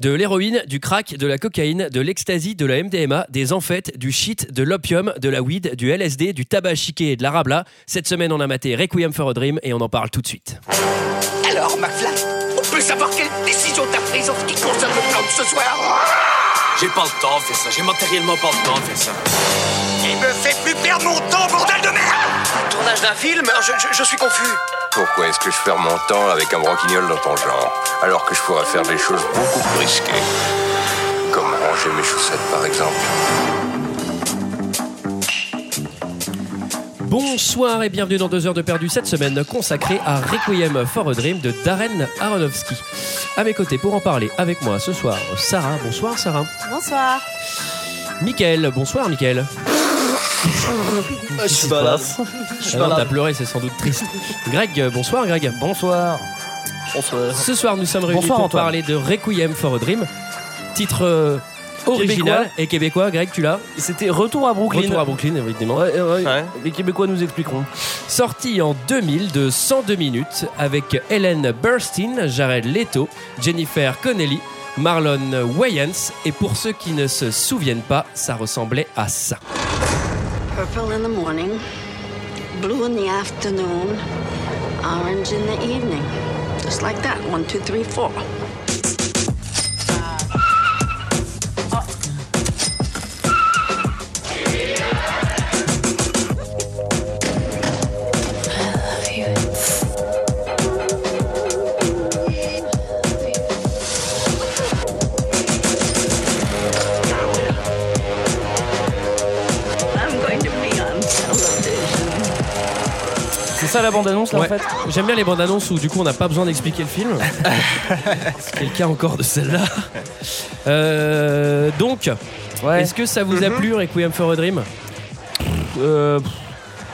De l'héroïne, du crack, de la cocaïne, de l'ecstasy, de la MDMA, des amphètes, du shit, de l'opium, de la weed, du LSD, du tabac chiqué et de la rabla. Cette semaine, on a maté Requiem for a Dream et on en parle tout de suite. Alors, McFly, on peut savoir quelle décision t'as prise en ce qui concerne le plan de ce soir? J'ai pas le temps de faire ça, j'ai matériellement pas le temps de faire ça. Il me fait plus perdre mon temps, bordel de merde Tournage d'un film je, je- je suis confus. Pourquoi est-ce que je perds mon temps avec un broquignol dans ton genre, alors que je pourrais faire des choses beaucoup plus risquées Comme ranger mes chaussettes, par exemple. Bonsoir et bienvenue dans 2 heures de perdu cette semaine consacrée à Requiem for a Dream de Darren Aronofsky. À mes côtés pour en parler avec moi ce soir, Sarah. Bonsoir Sarah. Bonsoir. Mickaël. Bonsoir Mickaël. Je suis malade. Ah non, T'as pleuré, c'est sans doute triste. Greg. euh, Bonsoir Greg. Bonsoir. Bonsoir. Ce soir, nous sommes réunis Bonsoir, pour Antoine. parler de Requiem for a Dream. Titre euh, original Québécois. et québécois. Greg, tu l'as C'était Retour à Brooklyn. Retour à Brooklyn, évidemment. Ouais, ouais, Ouais. Les Québécois nous expliqueront. Sorti en 2000 de 102 minutes avec Helen Burstyn, Jared Leto, Jennifer Connelly, Marlon Wayans. Et pour ceux qui ne se souviennent pas, ça ressemblait à ça. Purple in the morning, blue in the afternoon, orange in the evening. Just like that. One, two, three, four. La bande-annonce là Ouais. en fait J'aime bien les bandes annonces où du coup on n'a pas besoin d'expliquer le film. C'est le cas encore de celle-là. Euh, donc, Ouais. est-ce que ça vous a plu Requiem for a Dream? Euh, pff,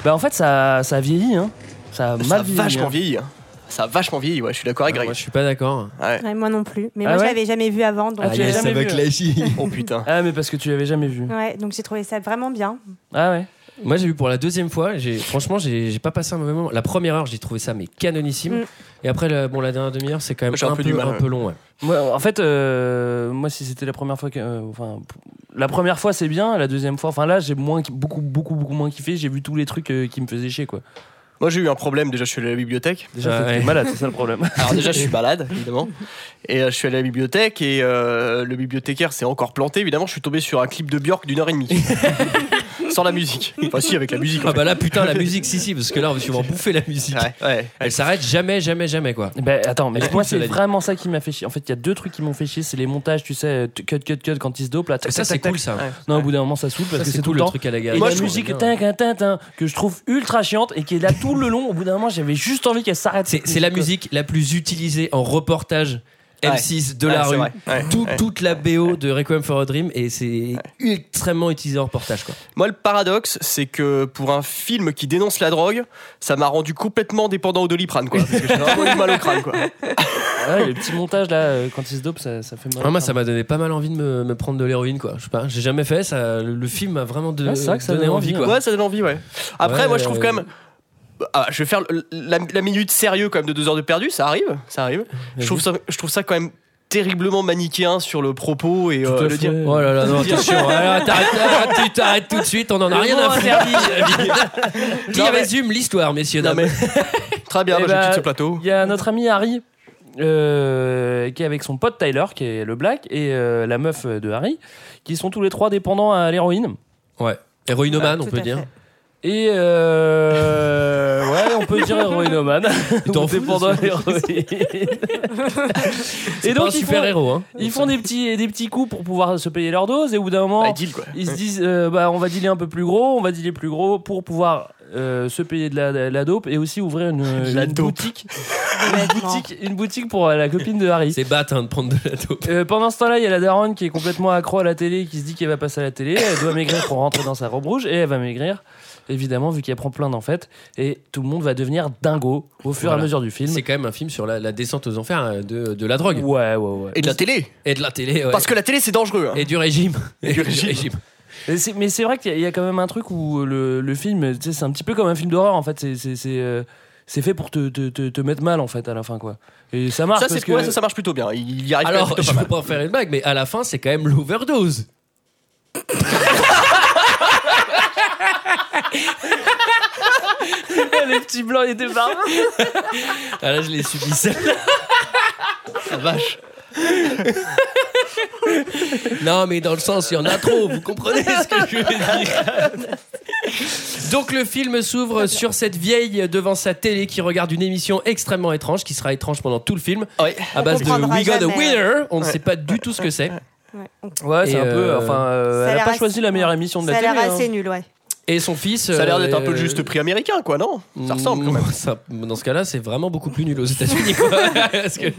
bah en fait ça, ça a vieilli hein. Ça a Ça mal vieilli. vachement hein. vieilli. hein. Ça a vachement vieilli, ouais, je suis d'accord avec Moi Greg. je suis pas d'accord. Ouais. Ouais, moi non plus. Mais Ah moi, je ouais l'avais jamais vu avant. Donc, Ah, tu l'avais euh, jamais vu, hein. Oh putain. Ah mais parce que tu l'avais jamais vu. ouais, donc j'ai trouvé ça vraiment bien. Ah ouais. Moi j'ai vu pour la deuxième fois. J'ai franchement j'ai j'ai pas passé un mauvais moment. La première heure j'ai trouvé ça mais canonissime. Mm. Et après la, bon la dernière demi-heure c'est quand même J'ai un un, peu peu, du mal, un ouais. peu long. ouais. Moi, en fait, euh, moi, si c'était la première fois que, euh, enfin, la première fois c'est bien, la deuxième fois, enfin là, j'ai moins, beaucoup, beaucoup, beaucoup moins kiffé. J'ai vu tous les trucs euh, qui me faisaient chier, quoi. Moi j'ai eu un problème, déjà je suis allé à la bibliothèque. Déjà, Ah ouais. t'es malade, c'est ça le problème. Alors déjà je suis malade, évidemment. Et euh, je suis allé à la bibliothèque et euh, le bibliothécaire s'est encore planté. Évidemment, je suis tombé sur un clip de Björk d'une heure et demie. Sans la musique. Enfin si, avec la musique. Ah bah là putain la musique si si parce que là on va sûrement bouffer la musique. Ouais, ouais. Elle s'arrête jamais jamais jamais quoi. Ben attends, mais moi c'est vraiment ça qui m'a fait chier. En fait, il y a deux trucs qui m'ont fait chier, c'est les montages, tu sais, cut, cut, cut quand ils se dopent là. Ça c'est cool ça. Non, au bout d'un moment, ça saoule parce que c'est tout le truc à la Et gare. la musique que je trouve ultra chiante et qui est là tout le long. Au bout d'un moment, j'avais juste envie qu'elle s'arrête. C'est la musique la plus utilisée en reportage M6 de la rue. vrai. Ouais, Tout- ouais. Toute la BO de Requiem for a Dream et c'est extrêmement utilisé en reportage quoi. Moi, le paradoxe, c'est que pour un film qui dénonce la drogue, ça m'a rendu complètement dépendant au doliprane, quoi. Parce que j'ai vraiment eu mal au crâne, quoi. Ouais, les petits montages là, euh, quand ils se dopent, ça, ça fait mal. Ah, moi ça m'a donné pas mal envie de me, me prendre de l'héroïne quoi. Je sais pas, j'ai jamais fait ça. Le, le film m'a vraiment de- c'est vrai que ça donné donne envie envie, quoi. Ouais, ça donne envie, ouais. Après, Ouais, moi, je trouve euh, quand même. Ah, je vais faire la, la minute sérieux quand même de deux heures de perdu, ça arrive, ça arrive. Je trouve ça, je trouve ça quand même terriblement manichéen sur le propos et euh, le fait. dire. Oh là là, non, attention, t'arrêtes, t'arrêtes, tu t'arrêtes tout de suite, on en a Le rien à foutre. Qui mais- résume l'histoire, messieurs, Non, dames mais- Très bien, je bah, quitte ce plateau. Il y a notre ami Harry. euh, qui est avec son pote Tyler, qui est le black, et euh, la meuf de Harry, qui sont tous les trois dépendants à l'héroïne. Ouais. Héroïnomane, on peut dire. fait. Et euh, ouais, on peut dire héroïnomane. t'en Ou fous, dépendant l'héroïne. Et pas donc un ils super font, héros, hein. ils font des petits, des petits coups pour pouvoir se payer leur dose, et au bout d'un moment, Bah, deal, ils se disent euh, bah, on va dealer un peu plus gros, on va dealer plus gros pour pouvoir euh, se payer de la, de la dope et aussi ouvrir une, La une dope. boutique, une boutique, une boutique pour euh, la copine de Harry. C'est bête hein, de prendre de la dope. Euh, pendant ce temps-là, il y a la daronne qui est complètement accro à la télé, qui se dit qu'elle va passer à la télé. Elle doit maigrir pour rentrer dans sa robe rouge et elle va maigrir, évidemment, vu qu'elle prend plein d'en fait. Et tout le monde va devenir dingo au fur et Voilà. à mesure du film. C'est quand même un film sur la, la descente aux enfers euh, de, de la drogue. Ouais, ouais, ouais. Et de la télé. Et de la télé. ouais. Parce que la télé, c'est dangereux. hein. Et du régime. Et du régime. Mais c'est- vrai qu'il y, a- il y a quand même un truc où le, le film, c'est un petit peu comme un film d'horreur en fait. C'est- euh, fait pour te, te, te, te mettre mal en fait à la fin quoi. Et ça marche Ça, parce c'est que ouais, ça, ça marche plutôt bien. Il y arrive Alors, je mal. pas en faire une blague, mais à la fin, c'est quand même l'overdose. les petits blancs ils étaient barbes. Ah là, je l'ai subi celle-là. La vache. Non, mais dans le sens, il y en a trop, vous comprenez ce que je veux dire. Donc le film s'ouvre sur cette vieille devant sa télé qui regarde une émission extrêmement étrange, qui sera étrange pendant tout le film, Ouais. à base de We Got a. Winner. On ne sait pas du tout ce que c'est. Ouais. Ouais, c'est un peu. euh, Enfin, euh, Ça a elle a l'air pas assez- choisi la meilleure émission de Ça la a télé. l'air hein. assez nul, ouais. Et son fils. Ça a l'air d'être un peu euh, le juste prix américain, quoi, non? Ça ressemble quand même. Non, ça- dans ce cas-là, c'est vraiment beaucoup plus nul aux États-Unis. quoi. Parce que-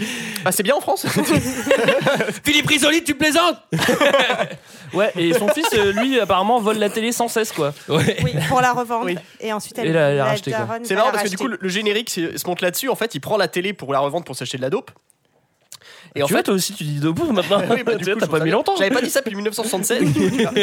Ah, c'est bien en France Philippe Risoli, tu plaisantes Ouais, et son fils, euh, lui, apparemment, vole la télé sans cesse, quoi. Ouais. Oui, pour la revendre. Oui. Et ensuite, elle Et là, elle a la racheté, quoi. daronne C'est marrant la parce que du coup, le, le générique c'est- se monte là-dessus. En fait, il prend la télé pour la revendre pour s'acheter de la dope. Et en tu vois, fait, toi aussi, tu dis debout maintenant. Oui, bah, Tu t'as pas mis longtemps. J'avais pas dit ça depuis 1976.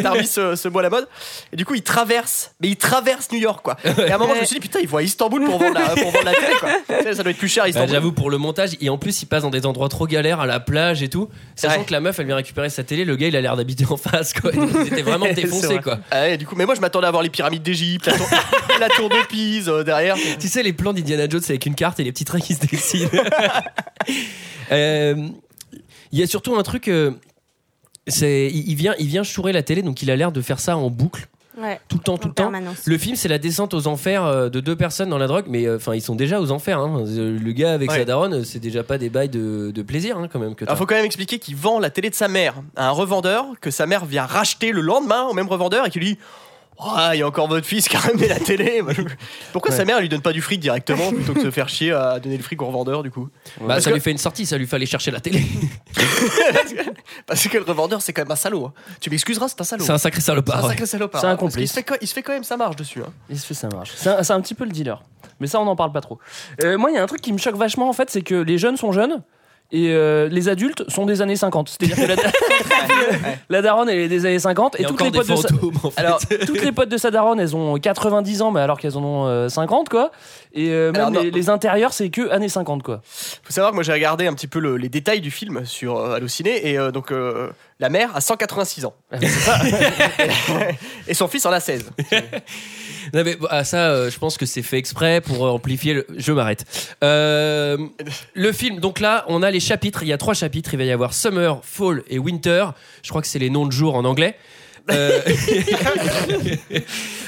T'as remis ce, ce mot à la mode. Et du coup, il traverse, mais il traverse New York, quoi. Et à un moment, je me suis dit, putain, il voit Istanbul pour vendre la, pour vendre la télé, quoi. Ça doit être plus cher Bah, Istanbul. J'avoue pour le montage et en plus il passe dans des endroits trop galères à la plage et tout sachant Ouais. que la meuf elle vient récupérer sa télé le gars il a l'air d'habiter en face quoi il était vraiment défoncé vrai. quoi Ah ouais, du coup, mais moi, je m'attendais à voir les pyramides d'Égypte, la tour, la tour de Pise euh, derrière. tu sais les plans d'Indiana Jones avec une carte et les petits trains qui se dessinent Euh, il y a surtout un truc euh, c'est il il vient il vient chourer la télé donc il a l'air de faire ça en boucle Ouais, tout le temps tout en le temps permanence. Le film, c'est la descente aux enfers euh, de deux personnes dans la drogue, mais euh, enfin, ils sont déjà aux enfers. hein. Euh, Le gars avec Ouais. sa daronne, euh, c'est déjà pas des bails de, de plaisir hein, quand même que t'as. Il faut quand même expliquer qu'il vend la télé de sa mère à un revendeur que sa mère vient racheter le lendemain au même revendeur et qui lui dit Oh, il y a encore votre fils qui a ramené la télé. Pourquoi sa mère lui donne pas du fric directement plutôt que de se faire chier à donner le fric au revendeur du coup Bah, Parce ça que- lui fait une sortie, ça lui fait aller chercher la télé. Parce que le revendeur c'est quand même un salaud. hein. Tu m'excuseras, c'est un salaud. c'est un sacré C'est un salopard. sacré salopard. C'est un hein, complice. se fait quand- il se fait quand même sa marge dessus. hein. Il se fait ça marche. C'est un, c'est un petit peu le dealer. Mais ça, on n'en parle pas trop. Euh, moi, il y a un truc qui me choque vachement, en fait, c'est que les jeunes sont jeunes et euh, les adultes sont des années 50. C'est-à-dire que la, la daronne, elle est des années 50 et Il y a toutes encore les, des potes de sa... fantômes en fait. Alors, toutes les potes de sa daronne, elles ont 90 ans, mais alors qu'elles en ont euh, 50, quoi. Et euh, même Alors, non. les, les intérieurs, c'est que années 50, quoi. faut savoir que moi j'ai regardé un petit peu le- les détails du film sur euh, Allociné et euh, donc euh, la mère a 186 ans et son fils en a 16. Non, mais, ah, ça, euh, je pense que c'est fait exprès pour euh, amplifier le. Je m'arrête. Euh, le film, donc là, on a les chapitres. Il y a trois chapitres. Il va y avoir Summer, Fall et Winter. Je crois que c'est les noms de jours en anglais. Euh,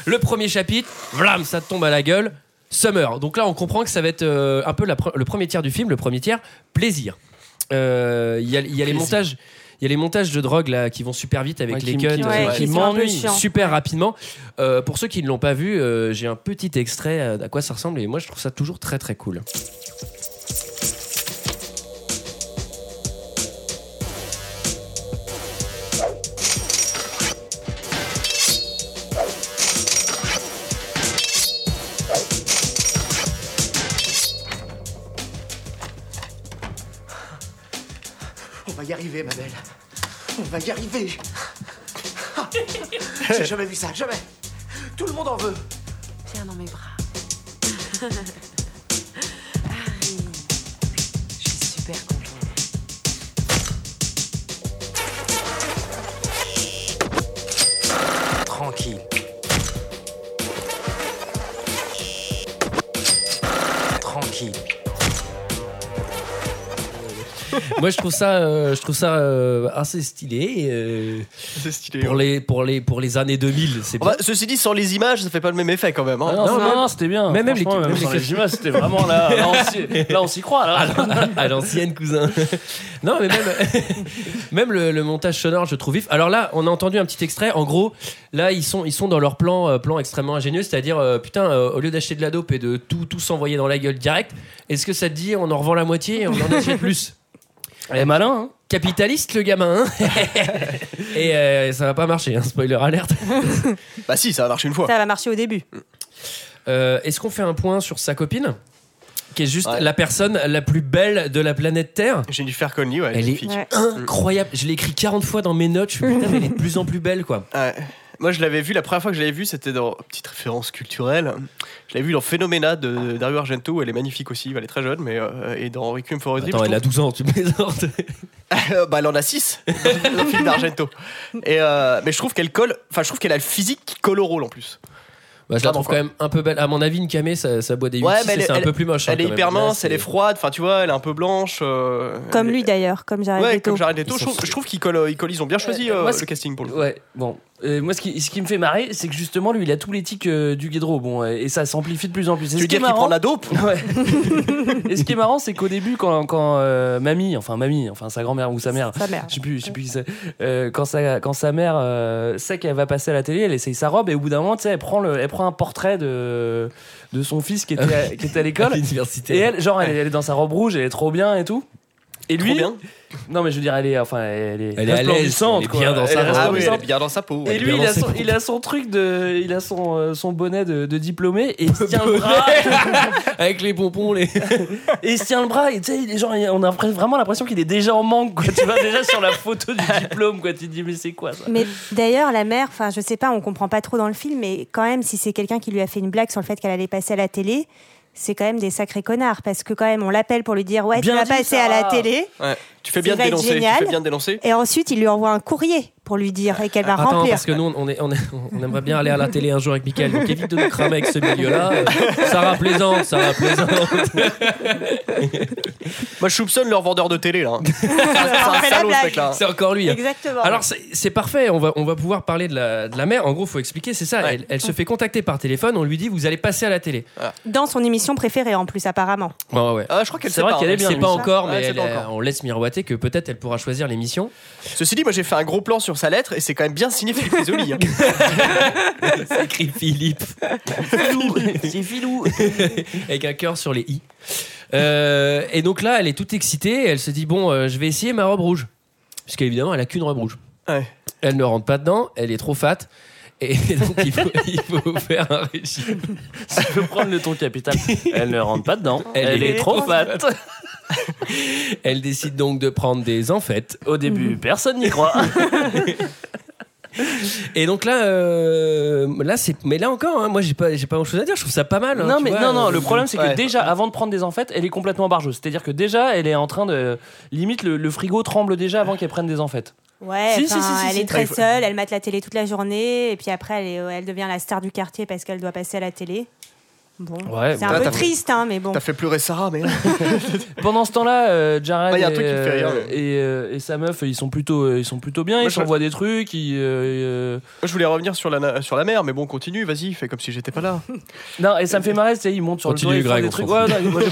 le premier chapitre, vlam, ça te tombe à la gueule. Summer. Donc là, on comprend que ça va être un peu la pre- le premier tiers du film. Le premier tiers, plaisir. Il y a, y a les montages. Il y a les montages de drogue là qui vont super vite avec Ouais, les qui- cuts qui- Ouais, euh, qui qui m'ennuient super rapidement. Euh, pour ceux qui ne l'ont pas vu, euh, j'ai un petit extrait à quoi ça ressemble et moi je trouve ça toujours très très cool. Y arriver, ma belle. On va y arriver. J'ai jamais vu ça, jamais. Tout le monde en veut. Viens dans mes bras. Je suis super contente. Tranquille. Tranquille. Moi je trouve ça, euh, je trouve ça euh, assez stylé. euh, C'est stylé. pour les pour les pour les années 2000, c'est Enfin, ceci dit, sans les images, ça fait pas le même effet quand même. hein. Ah non, non, non, c'était bien. même- même les- Franchement, même les- sans les images, c'était vraiment là. Là, on s'y- là, on s'y croit. Là. à l'ancienne cousin. non mais même même le, le montage sonore je trouve vif. Alors là on a entendu un petit extrait. En gros là ils sont ils sont dans leur plan euh, plan extrêmement ingénieux, c'est-à-dire euh, putain euh, au lieu d'acheter de la dope et de tout tout s'envoyer dans la gueule direct, est-ce que ça te dit on en revend la moitié et on en achète plus? Elle est malin, hein. Capitaliste le gamin. hein et euh, ça va pas marcher. hein, spoiler alerte. Bah si, ça va marcher une fois. Ça va marcher au début. Euh, Est-ce qu'on fait un point sur sa copine qui est juste Ouais. la personne la plus belle de la planète Terre? Jennifer Connelly, ouais, Elle est. Ouais. incroyable. Je l'ai écrit 40 fois dans mes notes. Je suis putain, mais elle est de plus en plus belle, quoi. Ouais. Moi, je l'avais vu, la première fois que je l'avais vu, c'était dans petite référence culturelle. Je l'avais vu dans Phénoména de Dario Argento, où elle est magnifique aussi, elle est très jeune, mais euh, et dans Requiem for a Dream. Attends, je elle a trouve- 12 ans, tu plaisantes. bah, elle en a 6 dans le film d'Argento. Et euh, mais je trouve qu'elle colle, enfin, je trouve qu'elle a le physique qui colle au rôle en plus. Bah, je la trouve quand même un peu belle. À mon avis, une camé, ça, ça boit des 8 Ouais, mais elle est- c'est un elle- peu plus moche. hein, Elle est quand hyper même. Là, mince, elle c'est- est froide, enfin, tu vois, elle est un peu blanche. euh, Comme elle lui est- d'ailleurs, comme Jared Ouais, Leto. comme Jared Leto. Ils Je sont- trouve, je trouve qu'ils collent, ils collent- ils ont bien choisi Euh, euh, moi, le ce- casting pour le coup. Ouais, bon. Euh, moi, ce qui, ce qui me fait marrer, c'est que justement, lui, il a tous les tics euh, du Guédro. Bon, euh, et ça s'amplifie de plus en plus. Et Tu ce veux qui est dire qu'il marrant- prend la dope Ouais. et ce qui est marrant, c'est qu'au début, quand, quand euh, mamie, enfin mamie, enfin sa grand-mère ou sa mère, Sa mère. je sais plus, je sais plus qui c'est, euh, quand, sa, quand sa mère euh, sait qu'elle va passer à la télé, elle essaye sa robe et au bout d'un moment, tu sais, elle prend, le, elle prend un portrait de, de son fils qui était, à, qui était à à l'école. l'université. Et elle, genre, elle est dans sa robe rouge, elle est trop bien et tout. Et lui, Trop bien. non mais je veux dire, elle est, enfin, elle est, Elle est à l'aise, resplendissante, elle est quoi. bien dans sa Elle est robe. Ah oui, elle est resplendissante. bien dans sa peau. Et lui, bien il a, ses son, pompons. il a son truc de. Il a son, euh, son bonnet de, de diplômé et il se tient le bras. Avec les pompons, les. et il se tient le bras et tu sais, les gens, on a vraiment l'impression qu'il est déjà en manque, quoi. Tu vois, déjà sur la photo du diplôme, quoi. Tu te dis, mais c'est quoi ça? Mais d'ailleurs, la mère, enfin, je sais pas, on comprend pas trop dans le film, mais quand même, si c'est quelqu'un qui lui a fait une blague sur le fait qu'elle allait passer à la télé, c'est quand même des sacrés connards parce que quand même, on l'appelle pour lui dire ouais, Bien tu vas passer à la télé, Ouais. Tu fais bien de dénoncer. Tu fais bien de dénoncer. et ensuite il lui envoie un courrier pour lui dire et qu'elle va Attends, remplir. parce que nous, on, est, on, est- on aimerait bien aller à la télé un jour avec Mickaël. Donc évite de nous cramer avec ce milieu-là. Euh, Sarah plaisante, Sarah plaisante. Moi, je soupçonne leur vendeur de télé là. C'est encore lui. hein. Exactement. Alors c'est parfait, on va, on va pouvoir parler de la, de la mère. En gros, faut expliquer, c'est ça. Ouais. Elle, elle se fait contacter par téléphone, on lui dit vous allez passer à la télé. dans son émission préférée en plus apparemment. Bon, ouais. Ah, je crois qu'elle C'est sait vrai pas. qu'elle est bien, C'est pas encore, mais elle encore. on laisse miroiter que peut-être elle pourra choisir l'émission. Ceci dit, moi j'ai fait un gros plan sur sa lettre et c'est quand même bien signé Philippe Risoli. hein. C'est écrit Philippe C'est filou. avec un cœur sur les i. Euh, et donc là, elle est toute excitée. Elle se dit bon, euh, je vais essayer ma robe rouge, puisqu'évidemment, elle a qu'une robe rouge. Ouais. Elle ne rentre pas dedans. Elle est trop fat. Et donc il faut, il faut faire un régime. Tu peux prendre le ton capital. Elle ne rentre pas dedans. Elle, Elle est, est trop trop fat. Elle décide donc de prendre des enfêtes. Au début, personne n'y croit. Et donc là, euh, là c'est, mais là encore, hein, moi j'ai pas, j'ai pas grand chose à dire. Je trouve ça pas mal. hein, non mais vois, non non euh, le problème c'est que ouais. déjà avant de prendre des enfêtes elle est complètement bargeuse c'est à dire que déjà elle est en train de limite le, le frigo tremble déjà avant qu'elle prenne des enfêtes Ouais, Si, si, enfin, si, si, elle si. est très seule, elle mate la télé toute la journée, et puis après, elle, est- elle devient la star du quartier parce qu'elle doit passer à la télé. Bon, Ouais, c'est bah, un peu t'as- triste, hein, mais bon. T'as fait pleurer Sarah, mais. pendant ce temps-là euh, Jared Ouais, y a un et, truc qui me fait rire, euh, et, euh, et sa meuf ils sont plutôt euh, ils sont plutôt bien Moi, ils je- s'envoient des trucs ils, euh, euh, Moi, je voulais revenir sur la, sur la mer, mais bon, continue, vas-y, fais comme si j'étais pas là. non et ça me fait marrer tu sais ils montent sur Continue, le toit ils font Greg, des trucs ouais, non, moi,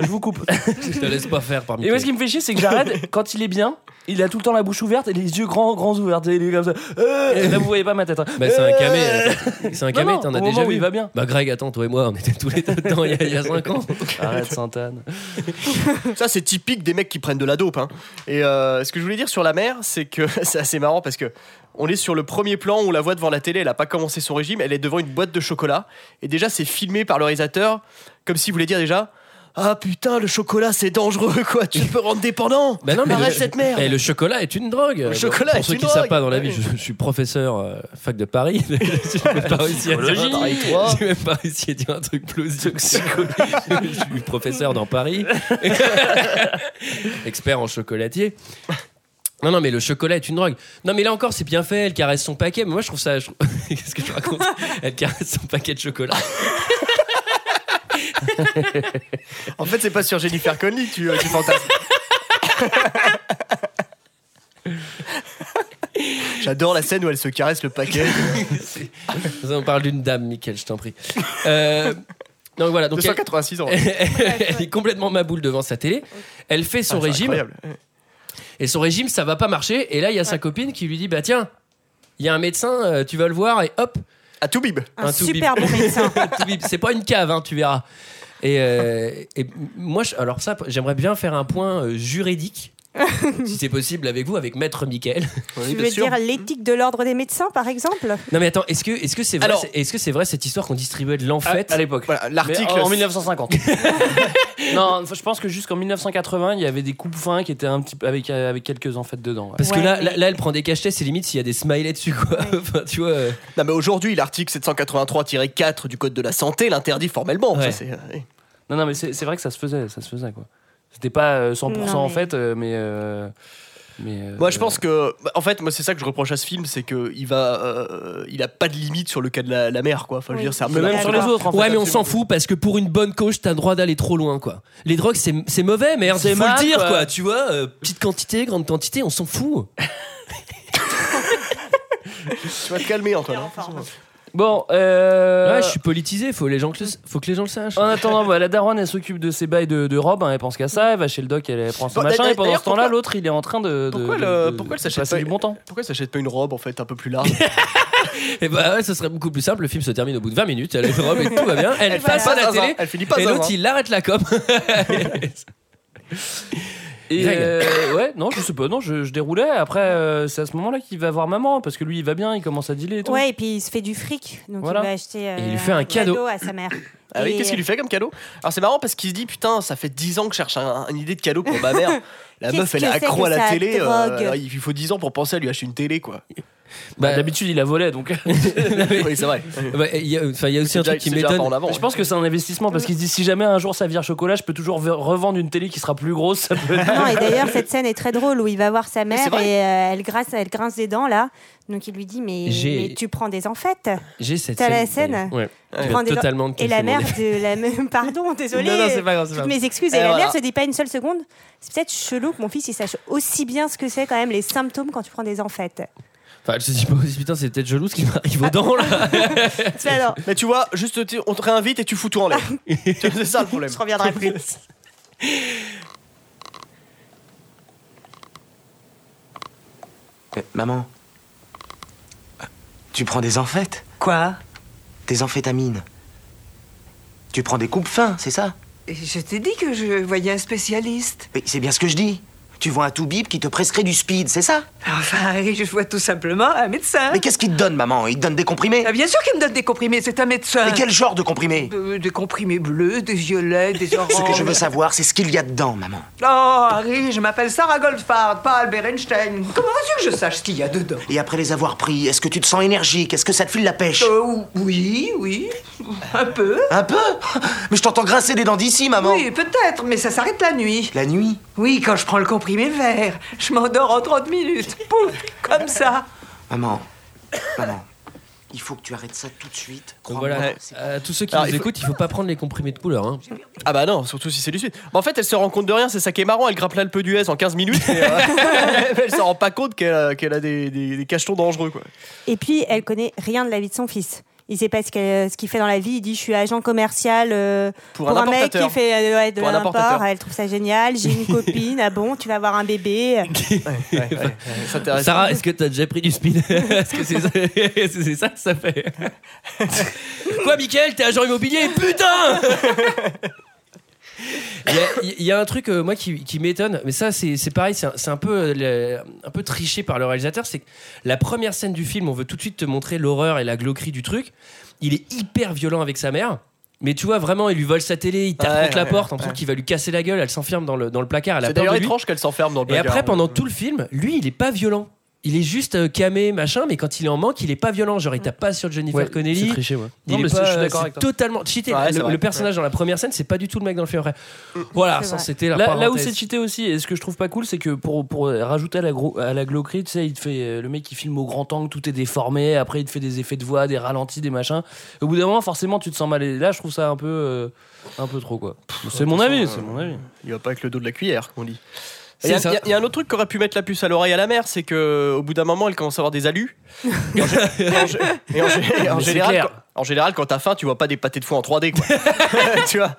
je vous coupe Je te laisse pas faire parmi et moi ce qui me fait chier c'est que Jared quand il est bien il a tout le temps la bouche ouverte et les yeux grands grands ouverts il est comme ça Euh, là vous voyez pas ma tête hein. Bah, c'est un camé. C'est un camé, t'en as déjà vu. il va bien Bah Greg, attends, toi et moi, on était tous les deux dedans il y a, il y a 5 ans. arrête Sainte-Anne Ça, c'est typique des mecs qui prennent de la dope. Hein. Et euh, ce que je voulais dire sur la mer, c'est que c'est assez marrant parce que on est sur le premier plan où on la voit devant la télé. Elle a pas commencé son régime. Elle est devant une boîte de chocolat. Et déjà, c'est filmé par le réalisateur comme s'il voulait dire déjà. Ah putain, le chocolat c'est dangereux quoi, tu peux rendre dépendant. Bah non, mais Arrête le, cette merde. Eh, le chocolat est une drogue. Le chocolat pour est ceux une qui ne savent pas dans la vie, Ouais. je, je suis professeur euh, fac de Paris. Je n'ai pas réussi à dire un Pareil, truc- toi. j'ai même pas réussi à dire un truc plausible. je suis professeur dans Paris, expert en chocolatier. Non, non, mais le chocolat est une drogue. Non, mais là encore, c'est bien fait. Elle caresse son paquet. Mais moi, je trouve ça. je Qu'est-ce que je raconte? Elle caresse son paquet de chocolat. En fait, c'est pas sur Jennifer Connelly que tu, euh, tu fantasmes. J'adore la scène où elle se caresse le paquet. On parle d'une dame, Mickaël, je t'en prie. Euh, donc voilà. Donc elle- 286 ans. elle est complètement maboule devant sa télé. Elle fait son Ah, régime. incroyable. Et son régime, ça va pas marcher. Et là, il y a sa copine qui lui dit Bah tiens, il y a un médecin, euh, tu vas le voir. Et hop, À tout bib. Un, super bon médecin. c'est pas une cave, hein, tu verras. Et, euh, et moi, je- alors ça, j'aimerais bien faire un point euh, juridique si c'est possible avec vous, avec Maître Michael. Oui, Tu veux sûr. dire l'éthique de l'ordre des médecins, par exemple? Non mais attends, est-ce que est-ce que c'est vrai, Alors- c'est- est-ce que c'est vrai cette histoire qu'on distribuait de À, l'enfait à l'époque. Voilà, Mais l'article. en, en 1950. non, je pense que jusqu'en 1980, il y avait des coupes fins qui étaient un petit peu avec, avec quelques enfêtes dedans. ouais. Parce que là, mais- là, là, elle prend des cachets, c'est limite s'il y a des smileys dessus, quoi. Enfin, tu vois. euh, Non, mais aujourd'hui, l'article 783-4 du Code de la santé l'interdit formellement. Ouais. Ça, c'est- euh. Non, non, mais c'est c'est vrai que ça se faisait, ça se faisait quoi. C'était pas euh, 100% Non, en mais- fait, euh, mais. euh, mais euh, Moi, je pense que, bah, en fait, moi, c'est ça que je reproche à ce film, c'est que il va, euh, il a pas de limite sur le cas de la, la mère, quoi. Enfin, je veux Oui. dire, c'est un Mais peu même sur les autres, en fait. Ouais, mais on s'en fout parce que pour une bonne cause, t'as le droit d'aller trop loin, quoi. Les drogues, c'est c'est mauvais, merde. C'est faut mal, le dire, quoi. quoi. Tu vois, euh, petite quantité, grande quantité, on s'en fout. Tu vas te calmer, Antoine. hein. Bon, euh, Ouais, je suis politisé. Faut les gens que le- faut que les gens le sachent. En attendant, bah, la daronne, elle s'occupe de ses bails de, de robe, hein, elle pense qu'à ça, elle va chez le doc, elle, elle prend son Bon, machin, et pendant d'ailleurs, ce temps-là, pourquoi- l'autre, il est en train de. de- pourquoi de- le- de- pourquoi elle de s'achète passer pas- du bon temps Pourquoi elle s'achète pas une robe, en fait, un peu plus large Et bah ouais, ce serait beaucoup plus simple. Le film se termine au bout de 20 minutes. Elle a une robe et tout va bien. Elle passe à la télé. Elle finit pas Et l'autre, hein. il arrête la com. Et Greg. euh, ouais, non, je sais pas, non, je, je déroulais. Après, euh, c'est à ce moment-là qu'il va voir maman, parce que lui, il va bien, il commence à dealer et tout. Ouais, et puis il se fait du fric. Donc Voilà. il va acheter euh, Et il lui fait un cadeau. à sa mère. Ah oui, Et- qu'est-ce qu'il lui fait comme cadeau? Alors c'est marrant parce qu'il se dit putain, ça fait 10 ans que je cherche un- une idée de cadeau pour ma mère. La Qu'est-ce meuf, elle est que c'est accro que à la télé. euh, drogue? il faut 10 ans pour penser à lui acheter une télé, quoi. Bah, Bah, D'habitude, il la volait, donc. oui, c'est vrai. bah, il y a, enfin, il y a aussi un truc qui m'étonne. je pense que c'est un investissement, parce qu'il se dit si jamais un jour ça vire chocolat, je peux toujours ve- revendre une télé qui sera plus grosse, ça peut être. Non, et d'ailleurs, cette scène est très drôle où il va voir sa mère et euh, elle, grince, elle grince des dents là. Donc il lui dit Mais, J'ai- mais tu prends des enfêtes J'ai cette T'as la scène. Ouais. Tu prends viens des dents- totalement de Et la casser mon mère de la même. Pardon, désolé. Non, non, c'est pas grave, c'est pas Toutes grave. mes excuses. Et Et, la voilà. mère se dit pas une seule seconde. C'est peut-être chelou que mon fils il sache aussi bien ce que c'est quand même les symptômes quand tu prends des enfêtes. Enfin, je dis pas aussi, putain, c'est peut-être jaloux ce qui m'arrive aux dents là. C'est alors, Mais tu vois, juste tu- on te réinvite et tu fous tout en l'air. Tu vois, c'est ça le problème. je reviendrai plus. Euh, maman, tu prends des enfêtes Quoi? Des amphétamines Tu prends des coupes fins, c'est ça? Je t'ai dit que je voyais un spécialiste. Mais c'est bien ce que je dis. Tu vois un toubib qui te prescrit du speed, c'est ça? Enfin, Harry, je vois tout simplement un médecin. Mais qu'est-ce qu'il te donne, maman? Il te donne des comprimés? Ah, bien sûr qu'il me donne des comprimés, c'est un médecin. Mais quel genre de comprimés? Euh, Des comprimés bleus, des violets, des oranges. Ce que je veux savoir, c'est ce qu'il y a dedans, maman. Oh, Harry, je m'appelle Sarah Goldfarb, pas Albert Einstein. Comment veux-tu que je sache ce qu'il y a dedans? Et après les avoir pris, est-ce que tu te sens énergique? Est-ce que ça te file la pêche? Euh, Oui, oui, un peu. Un peu? Mais je t'entends grincer des dents d'ici, maman. Oui, peut-être, mais ça s'arrête la nuit. La nuit? Oui, quand je prends le comprimé vert, je m'endors en 30 minutes. Pouf, comme ça. Maman, maman, il faut que tu arrêtes ça tout de suite. Donc Crois-moi, voilà, c'est- à tous ceux qui Alors, nous il faut- écoutent, il faut pas prendre les comprimés de couleur. Hein. Ah bah non, surtout si c'est du suite. Mais en fait, elle se rend compte de rien, c'est ça qui est marrant. Elle grappe l'Alpe d'Huez en 15 minutes, mais euh, elle se rend pas compte qu'elle a, qu'elle a des, des, des cachetons dangereux, quoi. Et puis, elle connaît rien de la vie de son fils. Il sait pas ce qu'il fait dans la vie. Il dit Je suis agent commercial euh, Pour, pour, un un, mec qui fait euh, ouais, de l'import. Elle trouve ça génial. J'ai une copine. Ah bon, tu vas avoir un bébé. Ouais, ouais, ouais, ça t'intéresse. Sarah, est-ce que t'as déjà pris du speed Est-ce que c'est ça, c'est- c'est ça que ça fait Quoi, Mickaël, t'es agent immobilier? Putain Il y, a, il y a un truc, euh, moi, qui, qui m'étonne, mais ça, c'est c'est pareil, c'est un, peu, euh, un peu triché par le réalisateur. C'est que la première scène du film, on veut tout de suite te montrer l'horreur et la glauquerie du truc. Il est hyper violent avec sa mère. Mais tu vois, vraiment, il lui vole sa télé, il tape Ouais, contre la porte, en ouais. qu'il va lui casser la gueule, elle s'enferme dans le, dans le placard, elle a C'est d'ailleurs étrange qu'elle s'enferme dans le Et placard. après, pendant tout le film, lui, il est pas violent. Il est juste euh, camé, machin, mais quand il est en manque, il est pas violent. Genre, il tape pas sur Jennifer Ouais, c'est Connelly. triché, ouais. Il Non, est mais pas, c'est- je suis d'accord c'est avec toi. totalement cheaté. Ouais, c'est le, personnage dans la première scène, c'est pas du tout le mec dans le film vrai. Voilà, C'est ça c'était la Là, là où c'est cheaté aussi, et ce que je trouve pas cool, c'est que pour, pour rajouter à la, gro- à la glauquerie, tu sais, il te fait, euh, le mec il filme au grand angle, tout est déformé, après il te fait des effets de voix, des ralentis, des machins. Au bout d'un moment, forcément, tu te sens mal. Et là, je trouve ça un peu, euh, un peu trop, quoi. C'est mon avis, c'est mon avis. Il va pas avec le dos de la cuillère, comme on dit. Il y, a- y un autre truc qu'aurait pu mettre la puce à l'oreille à la mère, c'est que au bout d'un moment, elle commence à avoir des alus. Et en, gé- et en gé- et en gé- et en Mais c'est général, en général, quand t'as faim, tu vois pas des pâtés de foie en 3D, quoi. tu vois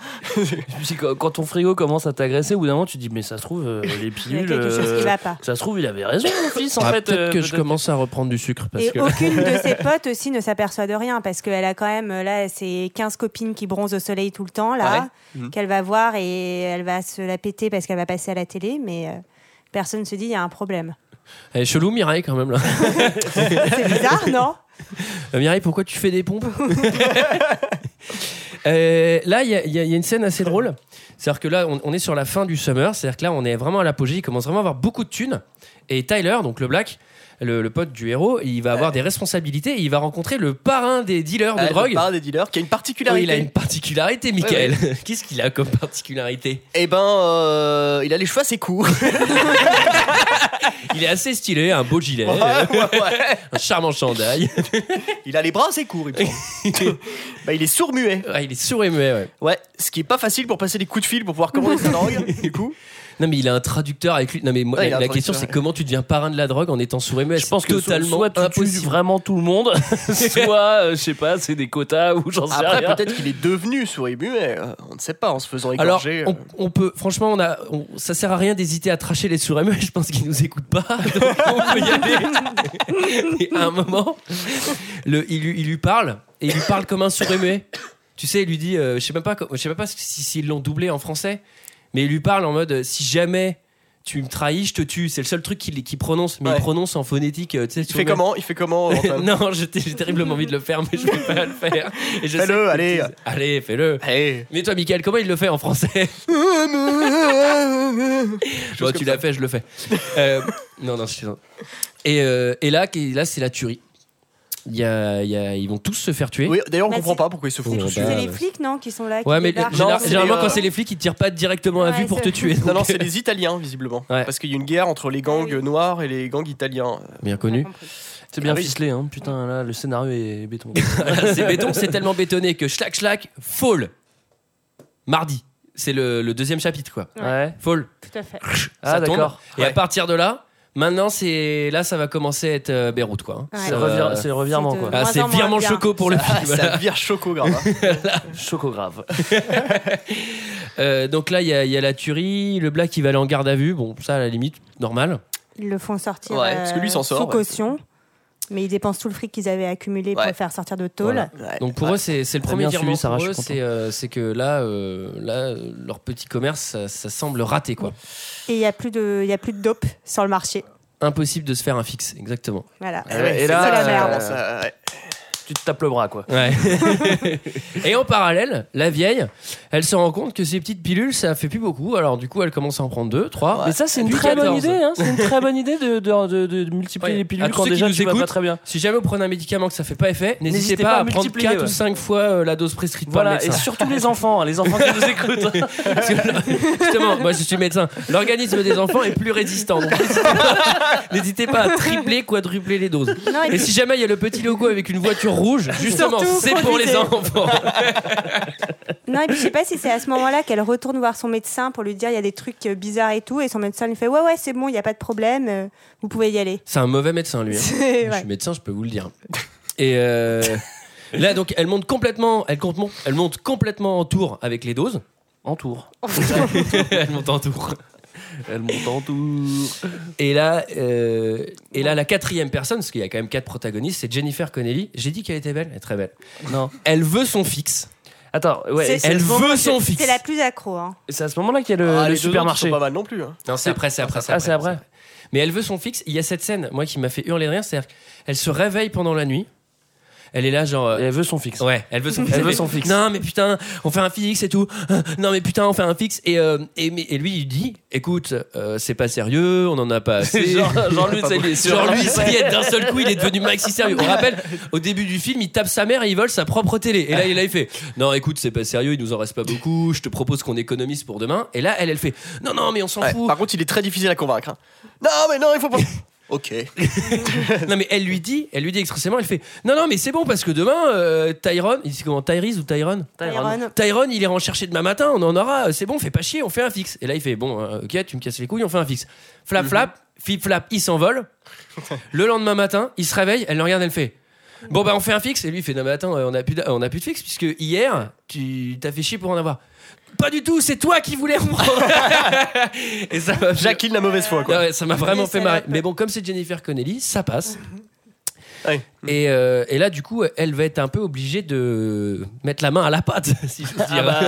quand, quand ton frigo commence à t'agresser, au bout d'un moment, tu te dis, mais ça se trouve, euh, les Il y a pilules. quelque chose euh, qui va pas. ça se trouve, il avait raison, mon fils, en Ah, fait. peut-être euh, que je peut-être commence à reprendre du sucre parce Et que aucune de ses potes aussi ne s'aperçoit de rien parce qu'elle a quand même là ses 15 copines qui bronzent au soleil tout le temps là, Ah ouais Mhm. qu'elle va voir et elle va se la péter parce qu'elle va passer à la télé, mais euh, personne se dit il y a un problème. Elle est chelou, Mireille, quand même, là. C'est bizarre, non? Euh, Mireille, pourquoi tu fais des pompes Euh, Là, il y, a- une scène assez drôle. C'est-à-dire que là, on, on est sur la fin du summer. C'est-à-dire que là, on est vraiment à l'apogée. Il commence vraiment à avoir beaucoup de thunes. Et Tyler, donc le black, le, le pote du héros, il va avoir des responsabilités. Et il va rencontrer le parrain des dealers de le drogue. parrain des dealers qui a une particularité. il a une particularité, Michael. Qu'est-ce qu'il a comme particularité? Eh ben, euh, il a les cheveux assez courts. Il est assez stylé, un beau gilet, un charmant chandail. Il a les bras assez courts. Il, bah, il est sourd-muet. Il est sourd et muet, ouais. Ouais, ce qui est pas facile pour passer des coups de fil pour pouvoir commander sa drogue. Du coup, Non, mais il a un traducteur avec lui. Non, mais moi, Ouais, il a la, un la question, c'est comment tu deviens parrain de la drogue en étant sourd et muet Je pense que so- totalement soit tu tues impossible. vraiment tout le monde, soit, euh, je sais pas, c'est des quotas ou j'en sais après rien. peut-être qu'il est devenu sourd-muet. euh, on ne sait pas en se faisant Alors, égorger. on, euh. on peut, franchement, on a, on- ça sert à rien d'hésiter à tracher les sourds et muets. Je pense qu'ils nous écoutent pas. Donc on peut y aller. Et à un moment, le, il, lui, il lui parle et il lui parle comme un sourd et muet. Tu sais, il lui dit, euh, je sais même pas, co- je sais même pas si s'ils l'ont doublé en français, mais il lui parle en mode, si jamais tu me trahis, je te tue. C'est le seul truc qu'il prononce, mais Ouais. il prononce en phonétique. euh, tu sais, Il fait comment? Il fait comment non, j'ai terriblement envie de le faire, mais je vais pas le faire. Fais-le, allez. Allez, fais-le. Allez. Mais toi, Michael, comment il le fait en français? Bon, tu l'as fait, je le fais. Euh, non, non, je suis. Et, euh, et là, là c'est la tuerie. Il y a, y a- ils vont tous se faire tuer. Oui, d'ailleurs, on Bah, comprend c'est- pas pourquoi ils se font c'est- tous c'est tuer. C'est Bah, les ouais. flics, non, qui sont là, qui Ouais, mais débarquent. Non, général- c'est généralement, les, quand euh, c'est les flics, ils tirent pas directement à Ouais, vue pour te c'est- tuer. Non, non, c'est euh, les Italiens, visiblement. Ouais. Parce qu'il y a une guerre entre les gangs Ah oui. noirs et les gangs italiens. Bien connu. C'est bien Ah oui. ficelé, hein. Putain, là, le scénario est béton. C'est béton, c'est tellement bétonné que schlac schlac, fall. Mardi. C'est le, le deuxième chapitre, quoi. Ouais. Fall. Tout à fait. Ah, ça tombe. d'accord. Et à partir de là, maintenant, c'est là, ça va commencer à être euh, Beyrouth, quoi. hein. Ouais. C'est va- c'est le revirement, C'est de- quoi. Ah, moins c'est en moins virement bien. choco pour le film. ça vire choco grave. hein. Choco grave. Euh, donc là, il y, a- il y a la tuerie. Le Black, il va aller en garde à vue. Bon, ça, à la limite, normal. Ils le font sortir Ouais, parce que lui, il s'en euh, sort, sous ouais. caution. Mais ils dépensent tout le fric qu'ils avaient accumulé pour Ouais. faire sortir de tôle. Voilà. Ouais. Donc pour eux, c'est le premier bien virement suivi, pour eux. C'est euh, c'est que là, euh, là, euh, leur petit commerce, ça, ça semble raté, quoi. Et il n'y a, plus de- il y a plus de dope sur le marché. Impossible de se faire un fixe, exactement. Voilà. Ah ouais, Et c'est là, ça, la merde. ça, ouais. Tu te tapes le bras, quoi. Ouais. Et en parallèle, la vieille, elle se rend compte que ces petites pilules, ça fait plus beaucoup. Alors du coup, elle commence à en prendre deux, trois. Mais ça, c'est une très bonne 14. idée, hein. C'est une très bonne idée de, de, de- de multiplier Ouais. les pilules quand déjà tu vas pas très bien. Si jamais vous prenez un médicament que ça fait pas effet, n'hésitez pas, pas à à prendre multiplier, 4 ou ouais. 5 fois euh, la dose prescrite Voilà, par le et médecin. surtout les enfants, hein, les enfants qui nous écoutent. Parce que justement, moi je suis médecin. L'organisme des enfants est plus résistant. Donc n'hésitez pas, n'hésitez pas à tripler, quadrupler les doses. Non, et Et puis- si jamais il y a le petit logo avec une voiture rouge, justement, c'est pour les enfants. Non, et puis je sais pas si c'est à ce moment-là qu'elle retourne voir son médecin pour lui dire il y a des trucs euh, bizarres et tout. Et son médecin lui fait Ouais, ouais, c'est bon, il n'y a pas de problème, euh, vous pouvez y aller. C'est un mauvais médecin, lui. hein. Je suis médecin, je peux vous le dire. Et euh, là, donc, elle monte complètement, elle, compte- elle monte complètement en tour avec les doses. En tour. elle monte en tour. Elle monte en tour. Et là, euh, et là, la quatrième personne, parce qu'il y a quand même quatre protagonistes, c'est Jennifer Connelly. J'ai dit qu'elle était belle, elle est très belle. Non. Elle veut son fixe. Attends, ouais. C'est- c'est Elle veut son fixe. C'est la plus accro. Hein. C'est à ce moment-là qu'il y a le, Ah, le supermarché. sont pas mal non plus. hein. Non, c'est après, c'est après, Ah, c'est après. Mais elle veut son fixe. Il y a cette scène, moi, qui m'a fait hurler de rire, c'est-à-dire qu'elle se réveille pendant la nuit. Elle est là, genre. euh, Et elle veut son fixe. Ouais, elle veut son fixe. Elle veut son fixe. Non, mais putain, on fait un fixe et tout. Non, mais putain, on fait un fixe. Et, euh, et, mais- et lui, il dit écoute, euh, c'est pas sérieux, on en a pas assez. genre, genre lui, ça y est, sur Genre lui, ça y est, d'un seul coup, il est devenu maxi sérieux. On rappelle, au début du film, il tape sa mère et il vole sa propre télé. Et là, il, il fait Non, écoute, c'est pas sérieux, il nous en reste pas beaucoup, je te propose qu'on économise pour demain. Et là, elle, elle fait Non, non, mais on s'en Ouais, fout. Par contre, il est très difficile à convaincre. hein. Non, mais non, il faut pas. Ok. Non, mais elle lui dit, elle lui dit expressément, elle fait Non, non, mais c'est bon parce que demain, euh, Tyrone, il dit comment Tyrese ou Tyrone Tyrone. Tyrone, il ira en chercher demain matin, on en aura, c'est bon, fais pas chier, on fait un fixe. Et là, il fait Bon, euh, ok, tu me casses les couilles, on fait un fixe. Flap, Mhm. flap, flip, flap, il s'envole. le lendemain matin, il se réveille, elle le regarde, elle fait Bon, bah, on fait un fixe. Et lui, il fait Non, mais attends, euh, on a plus, de- on a plus de fixe puisque hier, tu t'as fait chier pour en avoir. Pas du tout, c'est toi qui voulais en prendre. Et ça m'a fait- Jacqueline la mauvaise foi, quoi. Ah ouais, ça m'a vraiment fait marrer. Mais bon, comme c'est Jennifer Connelly, ça passe. Ouais. Et, euh, et là, du coup, elle va être un peu obligée de mettre la main à la pâte, si je veux dire, bah,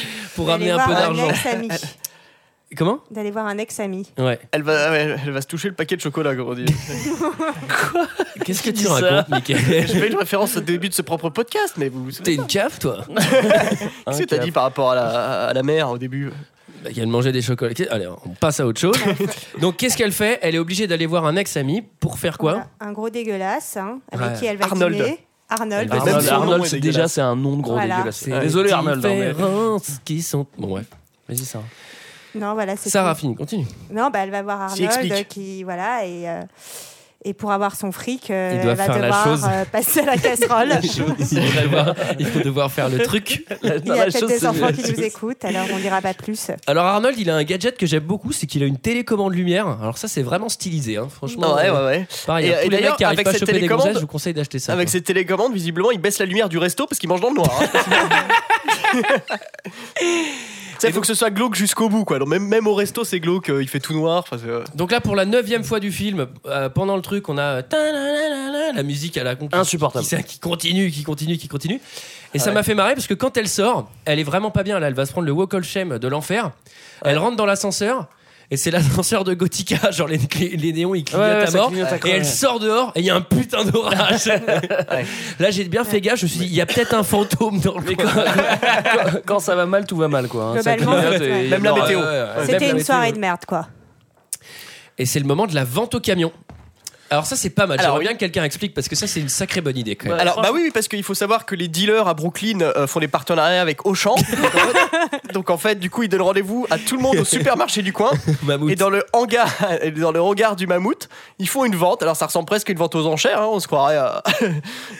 pour ramener un peu d'argent. Comment D'aller voir un ex-ami. Ouais. Elle va, ouais, elle va se toucher le paquet de chocolat, comme on dit. Qu'est-ce que tu ça racontes, Michael Je fais une référence au début de ce propre podcast, mais vous T'es une cave, toi Qu'est-ce que t'as dit par rapport à la, à la mère au début Bah, qu'elle mangeait des chocolats. Allez, on passe à autre chose. Donc, qu'est-ce qu'elle fait Elle est obligée d'aller voir un ex-ami pour faire quoi Voilà, un gros dégueulasse, hein, avec Ouais. qui elle va Arnold. dîner. Arnold. Arnold, c'est déjà c'est un nom de gros Voilà. dégueulasse. Désolé les Arnold. non, mais- différences qui sont. Bon, bref. Vas-y Sarah. Non, voilà, c'est Sarah, fini, continue. Non, bah, elle va voir Arnold qui voilà et euh, et pour avoir son fric, euh, Il doit elle va faire la devoir chose. euh, passer à la casserole. il, faut devoir faire le truc. Il y a peut-être des enfants qui nous écoutent, alors on dira pas plus. Alors Arnold, il a un gadget que j'aime beaucoup, c'est qu'il a une télécommande lumière. Alors ça, c'est vraiment stylisé, hein. franchement. Ouais, euh, ouais, ouais. Pareil, Et- hein, et d'ailleurs, mecs qui arrivent avec pas à cette choper des télécommande- gonzesses, je vous conseille d'acheter ça. Avec quoi. cette télécommande, visiblement, il baisse la lumière du resto parce qu'il mange dans le noir. hein. Il faut que ce soit glauque jusqu'au bout, quoi. Donc, même, même au resto, c'est glauque, euh, il fait tout noir. Euh, Donc là, pour la neuvième fois du film, euh, pendant le truc, on a la musique à la con Insupportable. qui, qui continue, qui continue, qui continue. Et ça ouais. m'a fait marrer parce que quand elle sort, elle est vraiment pas bien. Là, elle va se prendre le walk of shame de l'enfer. Elle rentre dans l'ascenseur. Et c'est l'ascenseur de Gothica, genre les, les néons ils clignotent Ouais, ouais, à mort. clignote à et elle ouais. sort dehors et il y a un putain d'orage. Là j'ai bien fait gaffe, je me suis dit, il y a peut-être un fantôme dans le coin. quand, quand ça va mal, tout va mal quoi. hein. Ça clignote et ouais. Même la météo. Ouais, ouais, ouais. C'était une météo. soirée de merde, quoi. Et c'est le moment de la vente au camion. Alors ça c'est pas mal. Alors, J'aimerais bien que quelqu'un explique parce que ça c'est une sacrée bonne idée quand même. Alors, bah oui, parce qu'il faut savoir que les dealers à Brooklyn euh, font des partenariats avec Auchan. Donc, en fait- du coup, ils donnent rendez-vous à tout le monde au supermarché du coin. Et dans le hangar, et dans le hangar du mammouth, ils font une vente. Alors ça ressemble presque à une vente aux enchères, hein, on se croirait. à-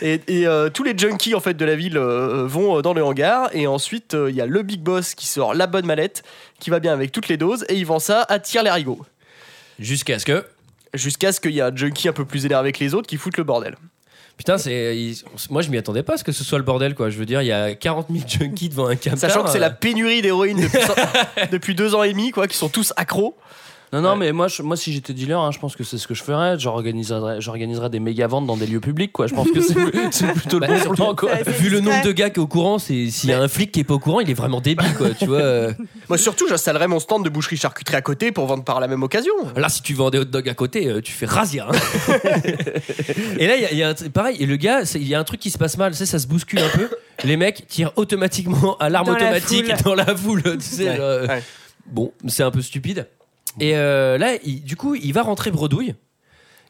et et, euh, tous les junkies en fait de la ville euh, vont euh, dans le hangar. Et ensuite, euh, il y a le big boss qui sort la bonne mallette, qui va bien avec toutes les doses, et il vend ça à tire les rigots. Jusqu'à ce que Jusqu'à ce qu'il y ait un junkie un peu plus énervé que les autres qui foutent le bordel. Putain, c'est. il- Moi, je m'y attendais pas à ce que ce soit le bordel, quoi. Je veux dire, il y a 40 000 junkies devant un camtar. Sachant que c'est la euh, pénurie d'héroïne depuis, depuis deux ans et demi, quoi, qui sont tous accros. Non, non, mais moi, je- moi si j'étais dealer, hein, je pense que c'est ce que je ferais. J'organiserais j'organiserais des méga ventes dans des lieux publics, quoi. Je pense que c'est c'est plutôt le Bah, bon plan, quoi. Vu le nombre de gars qui est au courant, c'est s'il y a un flic qui est pas au courant, il est vraiment débile, quoi. Tu vois. Moi, surtout, j'installerais mon stand de boucherie charcuterie à côté pour vendre par la même occasion. Là, si tu vends des hot dogs à côté, euh, tu fais razia. hein. et là, il y a- il y, a un truc- pareil. Et le gars, il y a un truc qui se passe mal. Tu sais, ça se bouscule un peu. Les mecs tirent automatiquement à l'arme la automatique dans la foule. Tu sais, Ouais, genre, euh, ouais. Bon, c'est un peu stupide. Et euh, là, il- du coup, il va rentrer bredouille.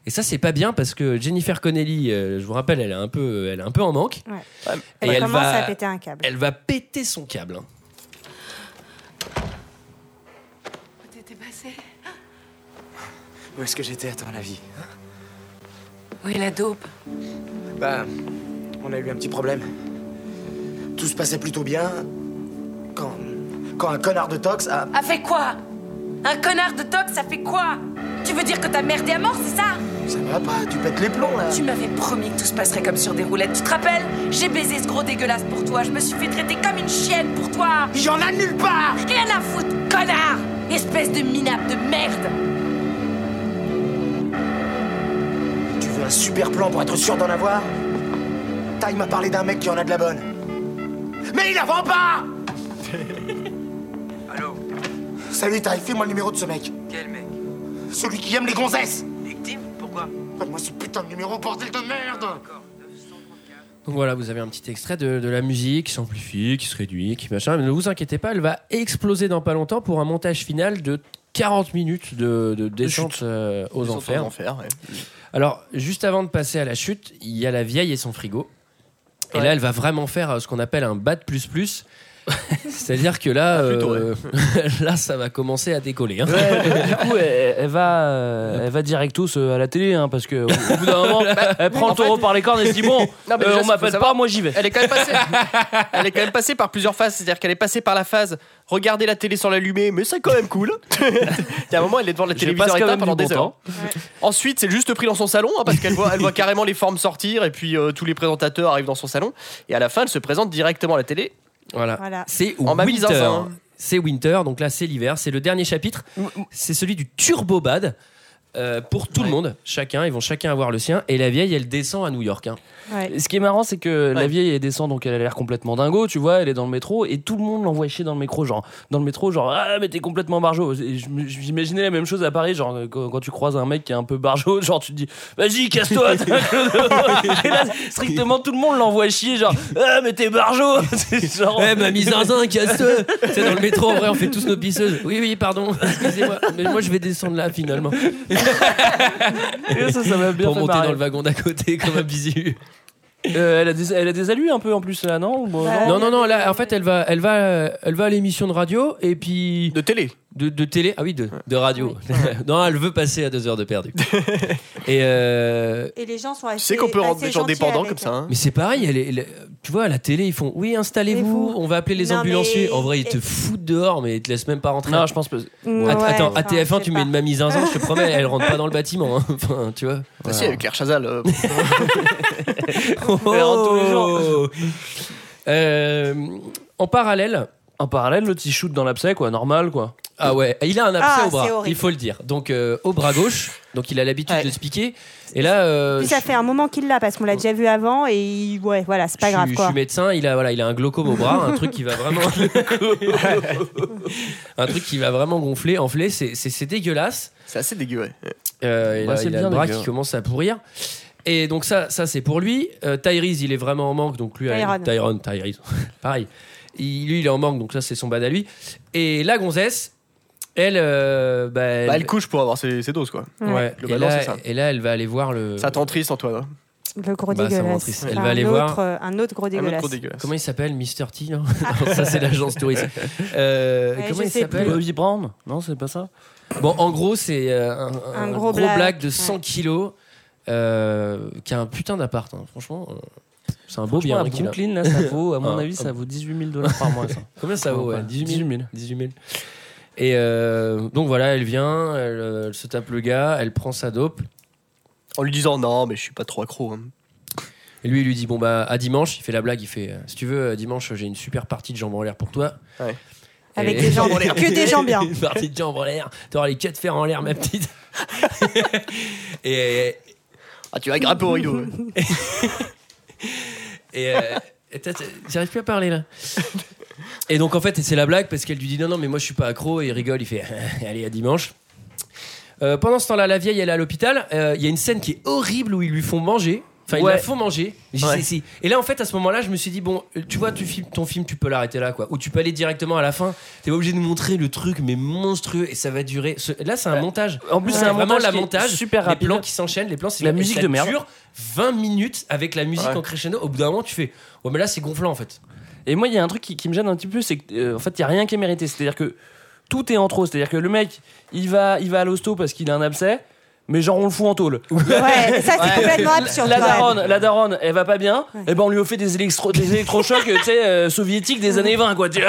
Et ça, c'est pas bien parce que Jennifer Connelly, euh, je vous rappelle, elle est un peu, elle est un peu en manque. Ouais. Et Elle, elle commence va- à péter un câble. Elle va péter son câble. hein. T'étais passé Où est-ce que j'étais à ton avis Oui, la dope? Bah, on a eu un petit problème. Tout se passait plutôt bien quand, quand un connard de Tox a... A fait quoi? Un connard de tox, ça fait quoi? Tu veux dire que t'as merdé à mort, c'est ça? Ça va pas, tu pètes les plombs là. Tu m'avais promis que tout se passerait comme sur des roulettes. Tu te rappelles? J'ai baisé ce gros dégueulasse pour toi. Je me suis fait traiter comme une chienne pour toi. Y'en a nulle part Rien à foutre, connard Espèce de minable de merde Tu veux un super plan pour être sûr d'en avoir? Ty m'a parlé d'un mec qui en a de la bonne. Mais il la vend pas Salut Ty, fais-moi le numéro de ce mec. Quel mec Celui qui aime les gonzesses Victime Pourquoi Donne-moi ce putain de numéro, bordel de merde Donc voilà, vous avez un petit extrait de, de la musique qui s'amplifie, qui se réduit, qui machin. Mais ne vous inquiétez pas, elle va exploser dans pas longtemps pour un montage final de 40 minutes de, de descente euh, aux enfers. aux enfers, ouais. Alors, juste avant de passer à la chute, il y a la vieille et son frigo. Et Ouais. là, elle va vraiment faire euh, ce qu'on appelle un bat plus plus. C'est-à-dire que là, Ah, plutôt, euh, là, ça va commencer à décoller. hein. Ouais, du coup, elle, elle va, euh, elle va directos euh, à la télé, hein, parce que au, au bout d'un moment, elle prend en le taureau fait- par les cornes et se dit bon, Non, mais euh, déjà, on m'appelle pas, moi j'y vais. Elle est quand même passée. elle est quand même passée par plusieurs phases. C'est-à-dire qu'elle est passée par la phase regarder la télé sans l'allumer, mais c'est quand même cool. Il y a un moment, elle est devant la télévision éteinte pendant des bon heures. Ensuite, c'est juste pris dans son salon hein, parce qu'elle voit, elle voit carrément les formes sortir et puis euh, tous les présentateurs arrivent dans son salon. Et à la fin, elle se présente directement à la télé. Voilà. Voilà. C'est Winter. C'est Winter, donc là c'est l'hiver, c'est le dernier chapitre. C'est celui du Turbo Bad. Euh, pour tout le monde. Chacun, ils vont chacun avoir le sien. Et la vieille, elle descend à New York. hein. Ouais. Ce qui est marrant, c'est que la vieille elle descend, donc elle a l'air complètement dingo, tu vois, elle est dans le métro et tout le monde l'envoie chier dans le métro, genre dans le métro, genre ah mais t'es complètement barjo. J'imaginais la même chose à Paris, genre quand, quand tu croises un mec qui est un peu barjo, genre tu te dis vas-y casse-toi. et là strictement tout le monde l'envoie chier, genre ah mais t'es barjo. C'est genre Ouais, mamie zinzin, casse-toi C'est dans le métro, en vrai, on fait tous nos pisseuses. Oui, oui, pardon, excusez-moi. Mais moi, je vais descendre là, finalement. Et ça, ça m'a bien Pour fait monter marrer. dans le wagon d'à côté, comme un bisu. Euh, elle, a des, elle a des allus un peu en plus là, non? Bon, Bah, Non, non, non, là, en fait, elle va, elle va, euh, elle va à l'émission de radio et puis. De télé. De, de télé Ah oui, de, de radio. non, elle veut passer à deux heures de perdu. et. euh, Et les gens sont assez. Tu sais qu'on peut rendre des gens dépendants comme ça. hein. Mais c'est pareil, elle est- elle est- tu vois, à la télé, ils font Oui, installez-vous, on va appeler les Non, ambulanciers. mais- En vrai, ils te foutent dehors, mais ils te laissent même pas rentrer. Non, je pense pas. Ouais, Attends, à enfin, je TF1, sais tu pas. mets une mamie zinzin, je te promets, elle rentre pas dans le bâtiment. hein. Enfin, tu vois. Ah si, avec Claire Chazal. euh, Oh rentre tous les jours. Euh, en parallèle, En parallèle, le petit shoot dans l'abcès, quoi, normal, quoi. ah ouais, il a un abcès Ah, au bras, horrible. il faut le dire. Donc euh, au bras gauche, donc il a l'habitude Ouais. de se piquer. Et là, euh, Puis ça fait un moment qu'il l'a parce qu'on l'a déjà vu avant et il- ouais, voilà, c'est pas je, grave suis- je quoi. suis médecin, il a voilà, il a un glaucome au bras, un truc qui va vraiment, un truc qui va vraiment gonfler, enfler. C'est c'est- c'est dégueulasse. C'est assez dégueu, ouais. Euh, il Bah, a, c'est il a bien le bras dégueu. qui commence à pourrir. Et donc ça, ça c'est pour lui. Euh, Tyrese, il est vraiment en manque, donc lui, Tyron. Tyron, Tyrese, pareil. Il- lui, il est en manque, donc ça c'est son bad à lui. Et la gonzesse, elle, euh, bah, elle- Bah, elle couche pour avoir ses, ses doses, quoi. ouais. Et Globalement, là, c'est ça. et là, elle va aller voir le. Ça t'en triste, Antoine. hein. Le gros Bah, ça me rend dégueulasse. triste. Elle Enfin, va aller voir- euh, un autre gros Un autre dégueulasse. gros dégueulasse. Comment il s'appelle, Mr. T non Non, Ça c'est l'agence touriste. Euh, Ouais, comment je il sais s'appelle Bobby Brown Non, c'est pas ça Bon, en gros, c'est euh, un, Un un gros gros, black, black de ouais. 100 kilos euh, qui a un putain d'appart. hein. Franchement, euh, c'est un beau bien à. Brooklyn, là, ça vaut, à mon Ah, avis, ça vaut 18 000 dollars par mois, ça. Combien ça vaut Ouais, ouais, 18 18 000 000. 18 000. Et euh, donc voilà, elle vient, elle, euh, elle se tape le gars, elle prend sa dope. En lui disant non, mais je suis pas trop accro. hein. Et lui, il lui dit Bon, bah, à dimanche, il fait la blague, il fait euh, Si tu veux, dimanche, j'ai une super partie de jambes en l'air pour toi. Ouais. Avec Et- des jambes, que des jambes bien. une partie de jambes en l'air. T'auras les quatre fers en l'air, ma petite. et. Ah, tu vas grimper au rideau. Et. euh, J'arrive plus à parler là. Et donc en fait c'est la blague parce qu'elle lui dit non non mais moi je suis pas accro et il rigole il fait allez à dimanche. Euh, pendant ce temps-là la vieille elle est à l'hôpital. Euh, Il y a une scène qui est horrible où ils lui font manger. Enfin ils Ouais. la font manger. J'ai dit, Ouais. c'est- c'est- Et là en fait à ce moment-là je me suis dit bon euh, tu vois tu filmes ton film tu peux l'arrêter là quoi ou tu peux aller directement à la fin. T'es pas obligé de nous montrer le truc mais monstrueux et ça va durer. Ce- Là c'est un montage. En plus, C'est un vraiment montage la qui est montage, super les rapide. plans qui s'enchaînent, les plans c'est La et musique ça de merde. dure 20 minutes avec la musique Ouais. en crescendo. Au bout d'un moment tu fais ouais mais là c'est gonflant en fait. Et moi, il y a un truc qui, qui me gêne un petit peu, c'est qu'en en fait, il n'y a rien qui est mérité. C'est-à-dire que tout est en trop. C'est-à-dire que le mec, il va, il va à l'hosto parce qu'il a un abcès, mais genre on le fout en tôle. Ouais, ça c'est complètement absurde. La daronne, la daronne, elle va pas bien, et ben on lui a fait des, électro, des électrochocs, tu sais, euh, soviétiques des années 20, quoi, des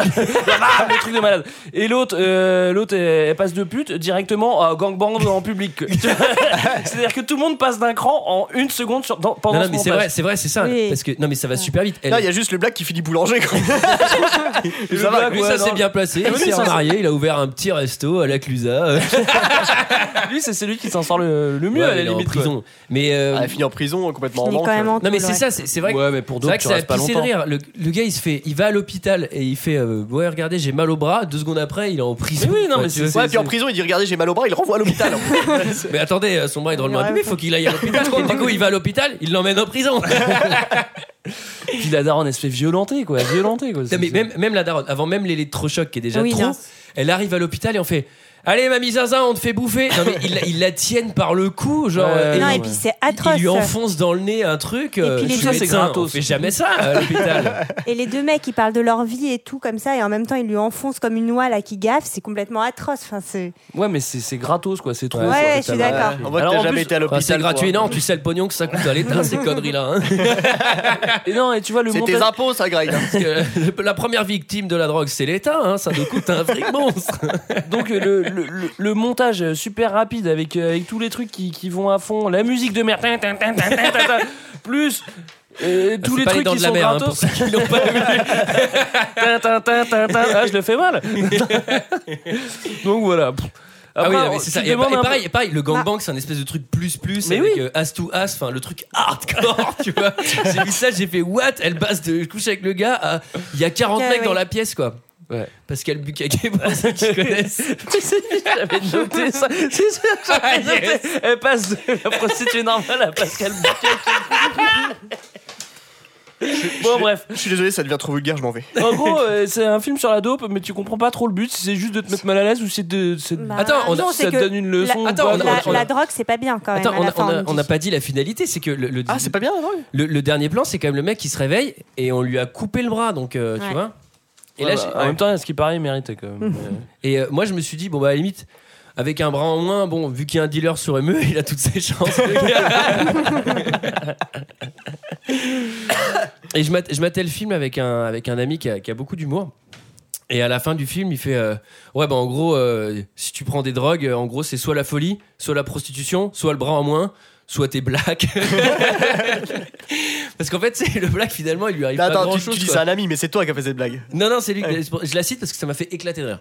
trucs de malade. Et l'autre, euh, l'autre, elle, elle passe de pute directement à gangbang en public. C'est-à-dire que tout le monde passe d'un cran en une seconde sur, dans- pendant Non, non, mais c'est vrai, c'est vrai, c'est ça. Oui. Parce que non, mais ça va super vite. Elle- Là, il y a juste le black qui finit boulanger. Quoi. Le ça va, black, lui, ouais, ça s'est bien placé. Il s'est ça, remarié. Il a ouvert un petit resto à la Clusa. Lui, c'est celui qui s'en sort le, le mieux Ouais, à la il est en limite. quoi. prison. Mais euh, Ah, elle finit en prison, complètement en manque. quand même en non, mais c'est ouais. ça. C'est c'est vrai. que- Ouais, mais pour C'est d'autres, vrai que ça a pissé de rire. Le, le gars, il se fait, il va à l'hôpital et il fait, euh, ouais, regardez, j'ai mal au bras. Deux secondes après, il est en prison. Mais oui, non, Ouais, mais c'est-. Ouais, puis en prison, il dit Regardez, j'ai mal au bras, il le renvoie à l'hôpital. Mais attendez, euh, son bras est drôlement abîmé. Faut qu'il aille à l'hôpital. Du coup, il va à l'hôpital. Il l'emmène en prison. Puis la daronne, elle se fait violenter, quoi. Violenter, quoi. Non, C'est- mais c'est- même, même la daronne, avant même l'électrochoc qui est déjà Oui, trop, non. elle arrive à l'hôpital et on fait Allez, mamie Zaza, on te fait bouffer. Non, mais ils, la- ils la tiennent par le cou, genre. Euh, Non, ils- et puis c'est ils atroce. lui enfoncent dans le nez un truc. euh, puis les deux- c'est gratos. On fait jamais ça à l'hôpital. Et les deux mecs, ils parlent de leur vie et tout comme ça, et en même temps, ils lui enfoncent comme une oie là qui gaffe. C'est complètement atroce. Enfin, c'est. Ouais, mais c'est c'est gratos, quoi. C'est trop. Ouais, je suis d'accord. On voit que t'as en jamais plus- été à l'hôpital. c'est gratuit, non Tu sais le pognon que ça coûte à l'État, ces conneries-là. hein. Et non, et tu vois, le C'est tes impôts, ça, Greg. hein. Parce que la première victime de la drogue, c'est l'État. hein, Ça nous coûte un fric monstre. Donc euh, le, le, le- le montage super rapide avec, euh, avec tous les trucs qui, qui vont à fond, la musique de merde, plus euh, tous les trucs qui de la sont hein, gratos. Ah, je le fais mal. Donc voilà. Pff. Ah oui, Après, c'est ça. Et, pareil, et pareil, le Bah. gangbang, c'est un espèce de truc plus plus Mais avec oui. euh, as to as, enfin le truc hardcore, tu vois. J'ai vu ça, j'ai fait what? Elle passe de coucher avec le gars à il y a 40 Ouais, mecs ouais. dans la pièce quoi. Ouais. Pascal Bukake pour ceux qui connaissent. J'avais noté ça. C'est sûr que j'avais Ah, yes. Elle passe de la prostituée normale à Pascal Buquet. Bon, bref. Je suis désolé, ça devient trop vulgaire, je m'en vais. En gros, euh, c'est un film sur la dope, mais tu comprends pas trop le but. Si c'est juste de te mettre mal à l'aise ou c'est de. c'est de- Bah, Attends, on a- non, ça c'est te donne une leçon la, pas, la- drogue, c'est pas bien quand même. Attends, on n'a pas dit la finalité, c'est que le, le, Ah, c'est pas bien la drogue le, le dernier plan, c'est quand même le mec qui se réveille et on lui a coupé le bras, donc euh, tu vois. Et Ouais, là, bah, j'ai- en même temps, ce qui paraît, il méritait quand même. Et euh, moi, je me suis dit, bon, bah, à la limite, avec un bras en moins, bon, vu qu'il y a un dealer sur ME, il a toutes ses chances. et je mat- je matais le film avec un, avec un ami qui a, qui a beaucoup d'humour. Et à la fin du film, il fait euh, Ouais, bah en gros, euh, si tu prends des drogues, euh, en gros, c'est soit la folie, soit la prostitution, soit le bras en moins, soit t'es black. Parce qu'en fait, c'est le black, finalement, il lui arrive Mais pas Attends, grand tu, chose. tu dis ça à un ami, mais c'est toi qui as fait cette blague. Non, non, c'est lui. Je la cite parce que ça m'a fait éclater de rire.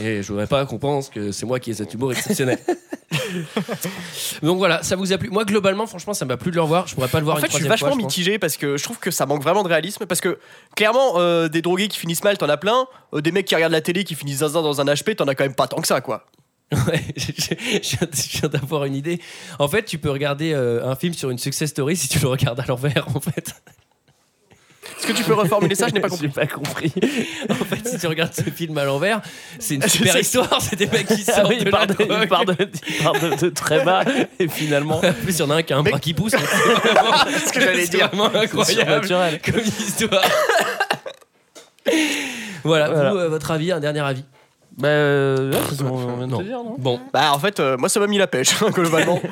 Et je voudrais pas qu'on pense que c'est moi qui ai cet humour exceptionnel. Donc voilà, ça vous a plu. Moi, globalement, franchement, ça m'a plu de le revoir. Je pourrais pas le voir En une fait, je suis fois, vachement je mitigé parce que je trouve que ça manque vraiment de réalisme. Parce que clairement, euh, des drogués qui finissent mal, t'en as plein. Euh, des mecs qui regardent la télé qui finissent zinzin dans un HP, t'en as quand même pas tant que ça, quoi. Ouais, je, viens d'avoir une idée. En fait, tu peux regarder euh, un film sur une success story si tu le regardes à l'envers, en fait. Est-ce que tu peux reformuler ça? Je n'ai pas compris. J'ai pas compris. En fait, si tu regardes ce film à l'envers, c'est une super histoire. C'est des mecs qui Ah sortent oui, de part de, drogue. il part de, il part de- de très bas et finalement. En plus, il y en a un qui a un bras qui pousse. C'est ce que j'allais dire. vraiment incroyable comme histoire. voilà, Voilà. vous, euh, votre avis, un dernier avis Bah, euh, ouais, c'est ce qu'on vient de Non. te dire, non Bon, Bah, en fait, euh, moi, ça m'a mis la pêche, globalement.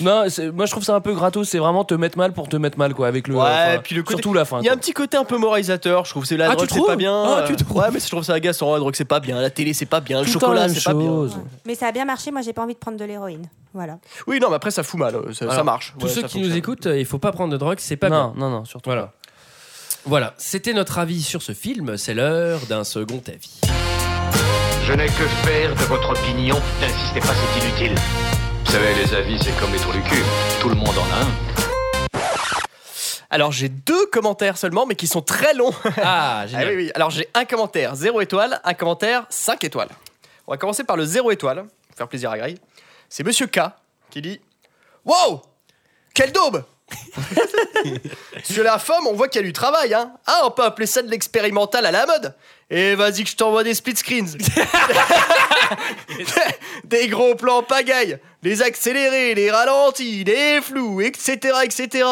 Non, c'est- moi je trouve ça un peu gratos, c'est vraiment te mettre mal pour te mettre mal, quoi, avec le. Ouais, enfin, puis le côté- Surtout la fin. Il y a un quoi. petit côté un peu moralisateur, je trouve. C'est la Ah, drogue, tu c'est trouves pas bien. Ah, tu euh, trouves Ouais, mais je trouve ça agaçant. La drogue, c'est pas bien. La télé, c'est pas bien. Le Tout le temps la chocolat, même c'est pas bien. chose. Mais ça a bien marché. Moi, j'ai pas envie de prendre de l'héroïne. Voilà. Oui, non, mais après, ça fout mal. euh, Ça, ça Alors, marche. tous Ouais, ceux ça qui nous fonctionne. écoutent, euh, il faut pas prendre de drogue, c'est pas bien. Non, non, non, surtout. Voilà. Voilà, c'était notre avis sur ce film. C'est l'heure d'un second avis. Je n'ai que faire de votre opinion. N'insistez pas, c'est inutile. Vous savez, les avis, c'est comme les trous du cul. Tout le monde en a un. Alors, j'ai deux commentaires seulement, mais qui sont très longs. Ah, Ah oui, oui. Alors, j'ai un commentaire 0 étoile, un commentaire 5 étoiles. On va commencer par le 0 étoile, pour faire plaisir à Grey. C'est Monsieur K qui dit Wow Quelle daube Sur la femme, on voit qu'il y a du travail, hein. Ah, on peut appeler ça de l'expérimental à la mode. Et vas-y que je t'envoie des split screens. des gros plans pagaille, les accélérés, les ralentis, les flous, etc., etc.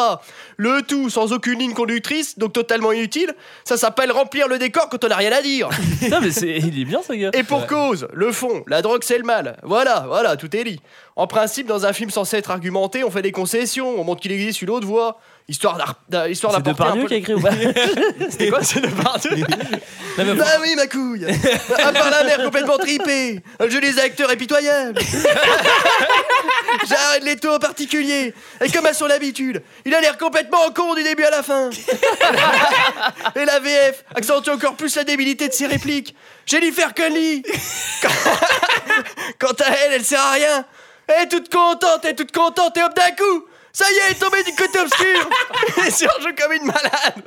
Le tout sans aucune ligne conductrice, donc totalement inutile. Ça s'appelle remplir le décor quand on n'a rien à dire. Putain, mais c'est, il est bien ce gars. Et pour cause, le fond, la drogue c'est le mal. Voilà, voilà, tout est dit. En principe, dans un film censé être argumenté, on fait des concessions, on montre qu'il existe une autre voie, histoire d'ar- d'a- histoire C'est d'apporter un Depardieu peu- qui a écrit ou pas C'était quoi, c'est Depardieu Non, Bah oui, ma couille À part la mère complètement tripée, le jeu des acteurs est pitoyable J'arrête les taux en particulier. Et comme à son habitude, il a l'air complètement con du début à la fin. Et la VF accentue encore plus la débilité de ses répliques. Jennifer Connelly. Quant à elle, elle sert à rien. Elle est toute contente, elle est toute contente, et hop d'un coup Ça y est, elle est tombée du côté obscur. Elle surjoue comme une malade.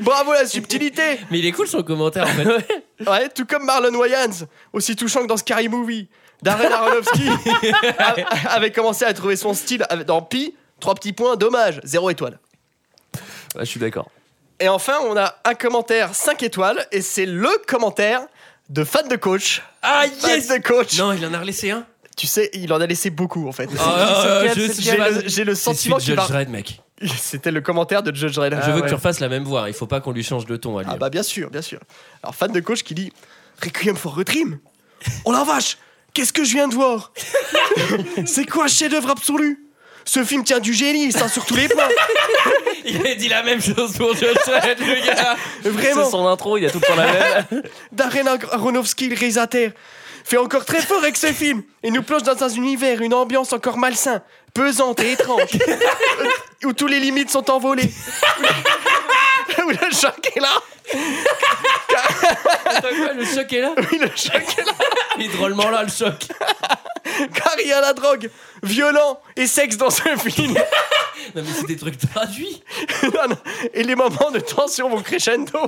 Bravo la subtilité. Mais il est cool son commentaire en fait. Ouais, tout comme Marlon Wayans, aussi touchant que dans Scary Movie. Darren Aronofsky avait commencé à trouver son style dans Pi, trois petits points, dommage, zéro étoile. Ouais, je suis d'accord. Et enfin, on a un commentaire 5 étoiles, et c'est le commentaire de fan de coach. Ah Fan yes de coach. Non, il en a relaissé un? Tu sais, il en a laissé beaucoup en fait. Ah, quel, suis J'ai le, le sentiment qu'il de va... Judge Dredd, mec. C'était le commentaire de Judge Dredd. je veux Ah que tu refasses la même voix. Il faut pas qu'on lui change de ton à lui. Ah bah bien sûr, bien sûr. Alors fan de coach qui dit Requiem for a Dream Oh la vache Qu'est-ce que je viens de voir? C'est quoi chef-d'œuvre absolu? Ce film tient du génie, ça sur tous les plans. Il a dit la même chose pour Dredd, le gars. C'est Vraiment. son intro, il y a tout le temps la même. Darren Aronofsky, le réalisateur, fait encore très fort avec ce film et nous plonge dans un univers, une ambiance encore malsain, pesante et étrange, où tous les limites sont envolées. où le choc est là. Attends, quoi, le choc est là? Oui, le choc est là. Il est drôlement là, le choc. Car il y a la drogue, violent et sexe dans ce film. Non, mais c'est des trucs traduits. Non, non. Et les moments de tension vont crescendo.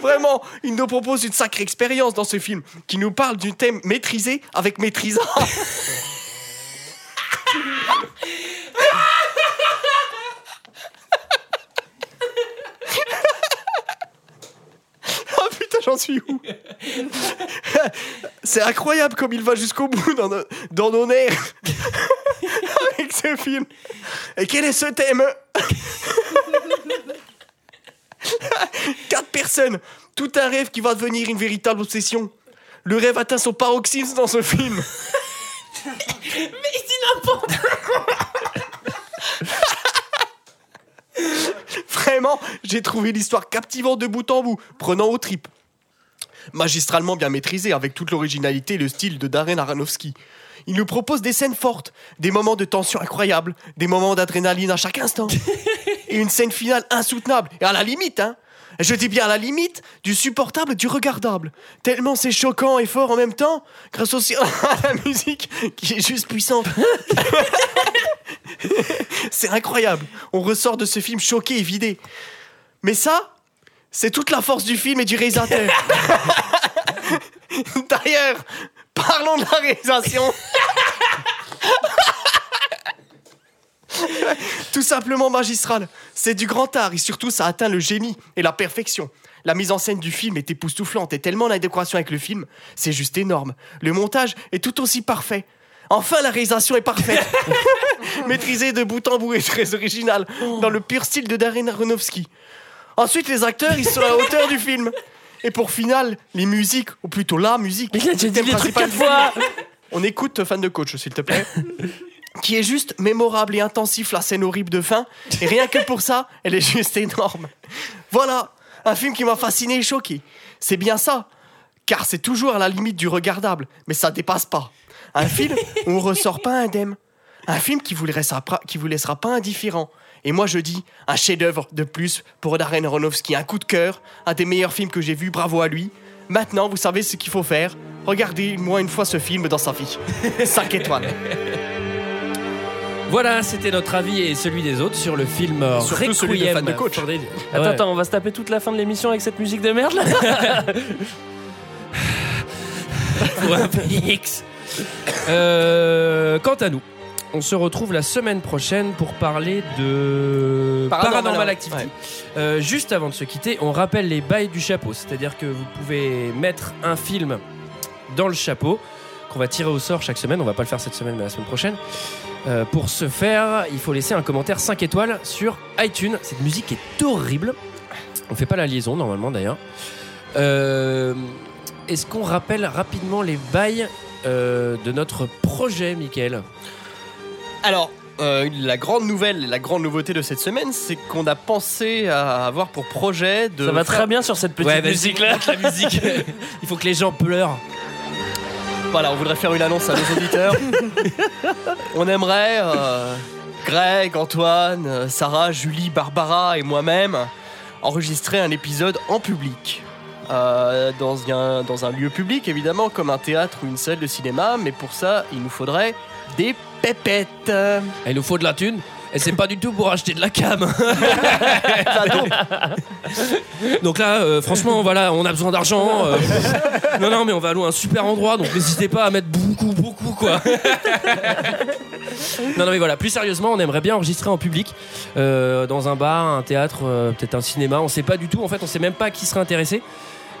Vraiment, il nous propose une sacrée expérience dans ce film qui nous parle du thème maîtrisé avec maîtrisant. Oh putain, j'en suis où C'est incroyable comme il va jusqu'au bout dans nos, dans nos nerfs avec ce film. Et quel est ce thème Quatre personnes, tout un rêve qui va devenir une véritable obsession. Le rêve atteint son paroxysme dans ce film. Mais c'est n'importe Vraiment, j'ai trouvé l'histoire captivante de bout en bout, prenant aux tripes. Magistralement bien maîtrisé, avec toute l'originalité et le style de Darren Aronofsky. Il nous propose des scènes fortes, des moments de tension incroyables, des moments d'adrénaline à chaque instant. et une scène finale insoutenable, et à la limite, hein. Je dis bien à la limite du supportable et du regardable. Tellement c'est choquant et fort en même temps, grâce aussi à la musique qui est juste puissante. c'est incroyable. On ressort de ce film choqué et vidé. Mais ça, c'est toute la force du film et du réalisateur. D'ailleurs, parlons de la réalisation. Tout simplement magistral. C'est du grand art et surtout ça atteint le génie et la perfection. La mise en scène du film est époustouflante et tellement la décoration avec le film, c'est juste énorme. Le montage est tout aussi parfait. Enfin, la réalisation est parfaite. Maîtrisée de bout en bout et très originale, dans le pur style de Darren Aronofsky. Ensuite, les acteurs, ils sont à la hauteur du film. Et pour finale, les musiques, ou plutôt la musique. Mais il a déjà dit thème les trucs principal quatre du fois. On écoute fan de coach, s'il te plaît. qui est juste mémorable et intensif, la scène horrible de fin. Et rien que pour ça, elle est juste énorme. Voilà, un film qui m'a fasciné et choqué. C'est bien ça, car c'est toujours à la limite du regardable, mais ça dépasse pas. Un film où on ressort pas indemne. Un film qui vous laissera, pas- qui vous laissera pas indifférent. Et moi je dis, un chef-d'œuvre de plus pour Darren Aronofsky, un coup de cœur, un des meilleurs films que j'ai vu, bravo à lui. Maintenant, vous savez ce qu'il faut faire. Regardez-moi une fois ce film dans sa vie. 5 étoiles. Voilà, c'était notre avis et celui des autres sur le film Surtout celui de fan de coach. Attends, Ouais. attends, on va se taper toute la fin de l'émission avec cette musique de merde là pour un PX. Euh, quant à nous, on se retrouve la semaine prochaine pour parler de Paranormal, Paranormal ouais. Activity. Euh, juste avant de se quitter, on rappelle les bails du chapeau, c'est-à-dire que vous pouvez mettre un film dans le chapeau qu'on va tirer au sort chaque semaine. On va pas le faire cette semaine, mais la semaine prochaine. Euh, pour ce faire, il faut laisser un commentaire 5 étoiles sur iTunes. Cette musique est horrible. On fait pas la liaison normalement d'ailleurs. Euh, Est-ce qu'on rappelle rapidement les bails euh, de notre projet, Michael Alors, euh, la grande nouvelle, la grande nouveauté de cette semaine, c'est qu'on a pensé à avoir pour projet de. Ça va faire- très bien sur cette petite Ouais, musique là. la musique. Il faut que les gens pleurent. Voilà, on voudrait faire une annonce à nos auditeurs. on aimerait, euh, Greg, Antoine, Sarah, Julie, Barbara et moi-même, enregistrer un épisode en public. Euh, dans, un, dans un lieu public, évidemment, comme un théâtre ou une salle de cinéma, mais pour ça, il nous faudrait des Il nous faut de la thune. Et c'est pas du tout pour acheter de la cam. donc là, euh, franchement, voilà, on a besoin d'argent. euh. non, non, mais on va louer un super endroit, donc n'hésitez pas à mettre beaucoup, beaucoup, quoi. non, non, mais voilà, plus sérieusement, on aimerait bien enregistrer en public, euh, dans un bar, un théâtre, euh, peut-être un cinéma. On sait pas du tout, en fait, on sait même pas qui serait intéressé.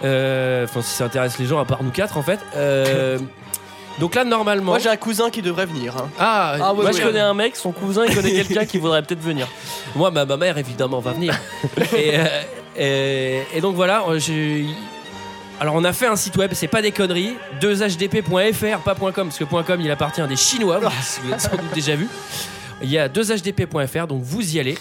Euh, Enfin, si ça intéresse les gens, à part nous quatre, en fait. Euh, donc là, normalement. Moi, j'ai un cousin qui devrait venir. hein. Ah, Ah, ouais, Moi je ouais. connais un mec, son cousin il connaît quelqu'un qui voudrait peut-être venir. Moi, ma, ma mère, évidemment, va venir. et, euh, et- et donc voilà, euh, j'ai- alors on a fait un site web, c'est pas des conneries, 2hdp.fr, pas .com, parce que .com il appartient à des Chinois, vous, vous l'avez sans doute déjà vu. Il y a 2hdp.fr, donc vous y allez.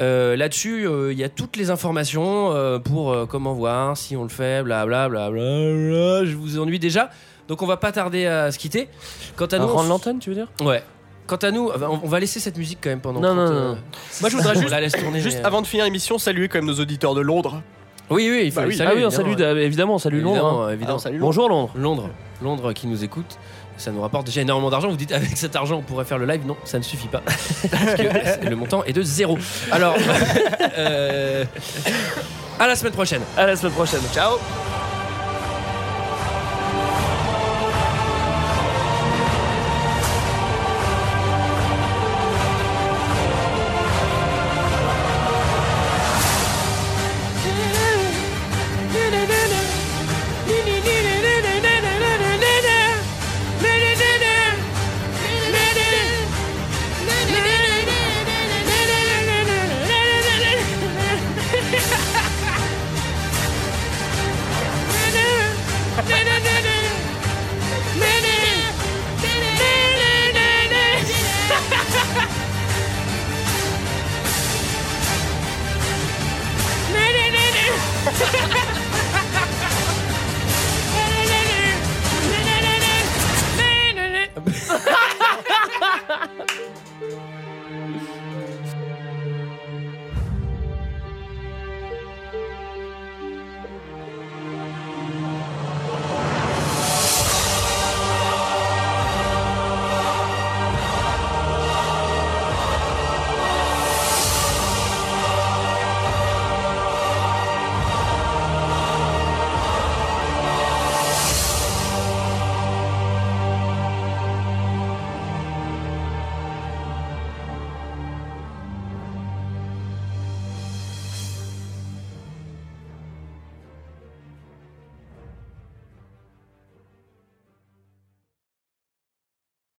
Euh, Là-dessus, euh, il y a toutes les informations euh, pour euh, comment voir, si on le fait, blablabla. Bla, bla, bla, je vous ennuie déjà. Donc on va pas tarder à se quitter. Quant à nous, on rendre l'antenne, tu veux dire? Ouais. quant à nous, on va laisser cette musique quand même pendant. Non, 30, non, euh, non. Moi, je voudrais on juste, la laisse tourner. juste mais, euh, avant de finir l'émission, saluer quand même nos auditeurs de Londres. Oui, oui, il faut Bah les oui. saluer, ah oui, on évidemment, salue, euh, évidemment, on salue Londres. Évidemment, hein. évidemment. Ah, Londres. Bonjour Londres. Londres, Londres qui nous écoute. Ça nous rapporte déjà énormément d'argent. Vous dites avec cet argent on pourrait faire le live. Non, ça ne suffit pas. Parce que le montant est de zéro. Alors, euh, à la semaine prochaine. À la semaine prochaine. Ciao